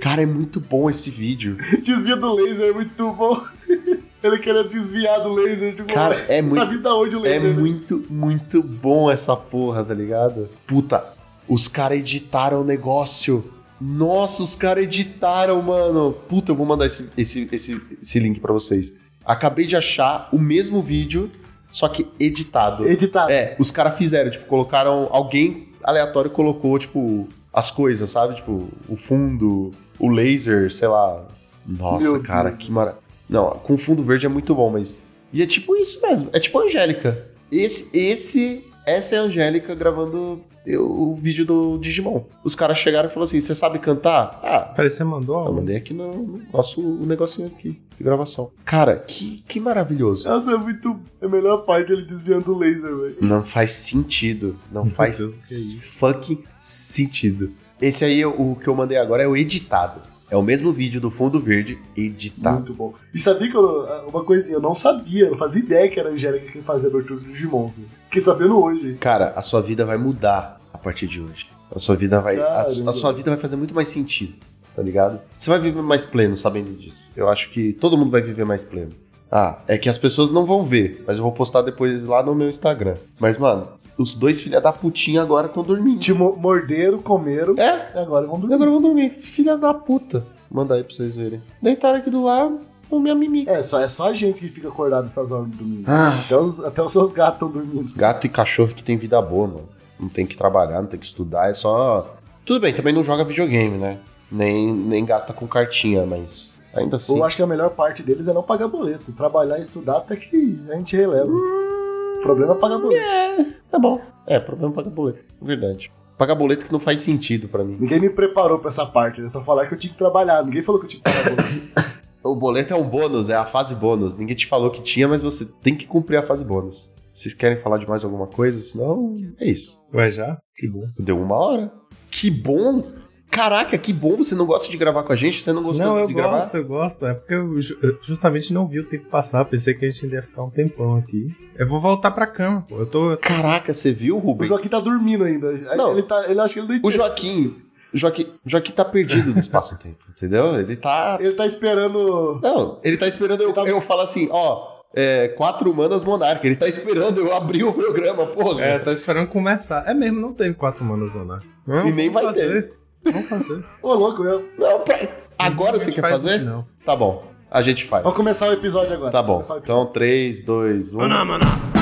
Speaker 1: Cara, é muito bom esse vídeo.
Speaker 2: Desvia do laser, é muito bom. Ele querendo desviar do laser. Tipo,
Speaker 1: Cara, é muito.
Speaker 2: o
Speaker 1: É
Speaker 2: laser? né?
Speaker 1: muito, muito bom essa porra, tá ligado? Puta, os caras editaram o negócio. Nossa, os caras editaram, mano. Puta, eu vou mandar esse, esse, esse, esse link pra vocês. Acabei de achar o mesmo vídeo, só que editado.
Speaker 2: Editado.
Speaker 1: É, os caras fizeram, tipo, colocaram. Alguém aleatório colocou, tipo, as coisas, sabe? Tipo, o fundo, o laser, sei lá. Nossa,
Speaker 2: Meu
Speaker 1: cara,
Speaker 2: Deus.
Speaker 1: que maravilha. Não, com fundo verde é muito bom, mas. E é tipo isso mesmo. É tipo a Angélica. Esse, esse, essa é a Angélica gravando o vídeo do Digimon. Os caras chegaram e falaram assim: você sabe cantar? Ah,
Speaker 3: Parece que você mandou
Speaker 1: eu mandei aqui no, no nosso negocinho aqui de gravação. Cara, que, que maravilhoso.
Speaker 2: Nossa, é muito. É a melhor parte ele desviando o laser, velho.
Speaker 1: Não faz sentido. Não
Speaker 3: Meu
Speaker 1: faz
Speaker 3: Deus, é
Speaker 1: fucking sentido. Esse aí, o que eu mandei agora é o editado. É o mesmo vídeo do fundo verde editado.
Speaker 2: Muito bom. E sabia que eu, uma coisinha, eu não sabia, eu não fazia ideia que era a Angélica quem fazia a abertura do Digimon. assim. Fiquei sabendo hoje.
Speaker 1: Cara, a sua vida vai mudar a partir de hoje. A sua vida vai. A, a sua vida vai fazer muito mais sentido, tá ligado? Você vai viver mais pleno sabendo disso. Eu acho que todo mundo vai viver mais pleno. Ah, é que as pessoas não vão ver, mas eu vou postar depois lá no meu Instagram. Mas, mano, os dois filha da putinha agora estão dormindo.
Speaker 2: Te mo- morderam, comeram,
Speaker 1: É,
Speaker 2: e agora vão
Speaker 1: E
Speaker 2: dormir.
Speaker 1: agora vão dormir. Filhas da puta. Manda aí pra vocês verem. Deitaram aqui do lado, mimi.
Speaker 2: É, só, é só a gente que fica acordado essas horas do domingo.
Speaker 1: Ah.
Speaker 2: Até, os, até os seus gatos estão dormindo.
Speaker 1: Gato e cachorro que tem vida boa, mano. Não tem que trabalhar, não tem que estudar, é só. Tudo bem, também não joga videogame, né? Nem, nem gasta com cartinha, mas ainda assim.
Speaker 2: Eu acho que a melhor parte deles é não pagar boleto. Trabalhar e estudar até que a gente releva. O problema é pagar boleto.
Speaker 1: Tá bom. É, problema é pagar boleto. Verdade. Pagar boleto que não faz sentido pra mim.
Speaker 2: Ninguém me preparou pra essa parte, né? Só falar que eu tinha que trabalhar. Ninguém falou que eu tinha que pagar boleto.
Speaker 1: O boleto é um bônus, é a fase bônus. Ninguém te falou que tinha, mas você tem que cumprir a fase bônus. Vocês querem falar de mais alguma coisa? Senão, é isso.
Speaker 3: Vai já? Que bom.
Speaker 1: Deu uma hora. Que bom! Caraca, que bom você não gosta de gravar com a gente? Você não gostou
Speaker 3: Não, eu
Speaker 1: de
Speaker 3: gosto,
Speaker 1: gravar?
Speaker 3: eu gosto. É porque eu ju- eu justamente não vi o tempo passar. Pensei que a gente ia ficar um tempão aqui. Eu vou voltar pra cama, pô. Eu tô.
Speaker 1: Caraca, você viu,
Speaker 2: O
Speaker 1: Rubens?
Speaker 2: Joaquim tá dormindo ainda.
Speaker 1: Não.
Speaker 2: Ele, tá, ele acha que ele não
Speaker 1: O
Speaker 2: entende.
Speaker 1: Joaquim. O Joaquim, o Joaquim tá perdido no espaço-tempo, entendeu? Ele tá.
Speaker 2: Ele tá esperando.
Speaker 1: Não, ele tá esperando eu,
Speaker 2: tá-
Speaker 1: eu falar assim, ó. É, quatro humanas monarca. Ele tá esperando eu abrir o programa, porra.
Speaker 3: É, tá esperando começar. É mesmo, não teve quatro manos ou não.
Speaker 1: E nem
Speaker 3: vamos
Speaker 1: vai
Speaker 3: fazer. Vamos fazer.
Speaker 2: Ô, louco, eu.
Speaker 1: Não, pra- agora você quer
Speaker 3: faz
Speaker 1: fazer?
Speaker 3: Não.
Speaker 1: Tá bom. A gente faz.
Speaker 2: Vamos começar o episódio agora.
Speaker 1: Tá bom. Então, 3, 2, 1.
Speaker 5: Este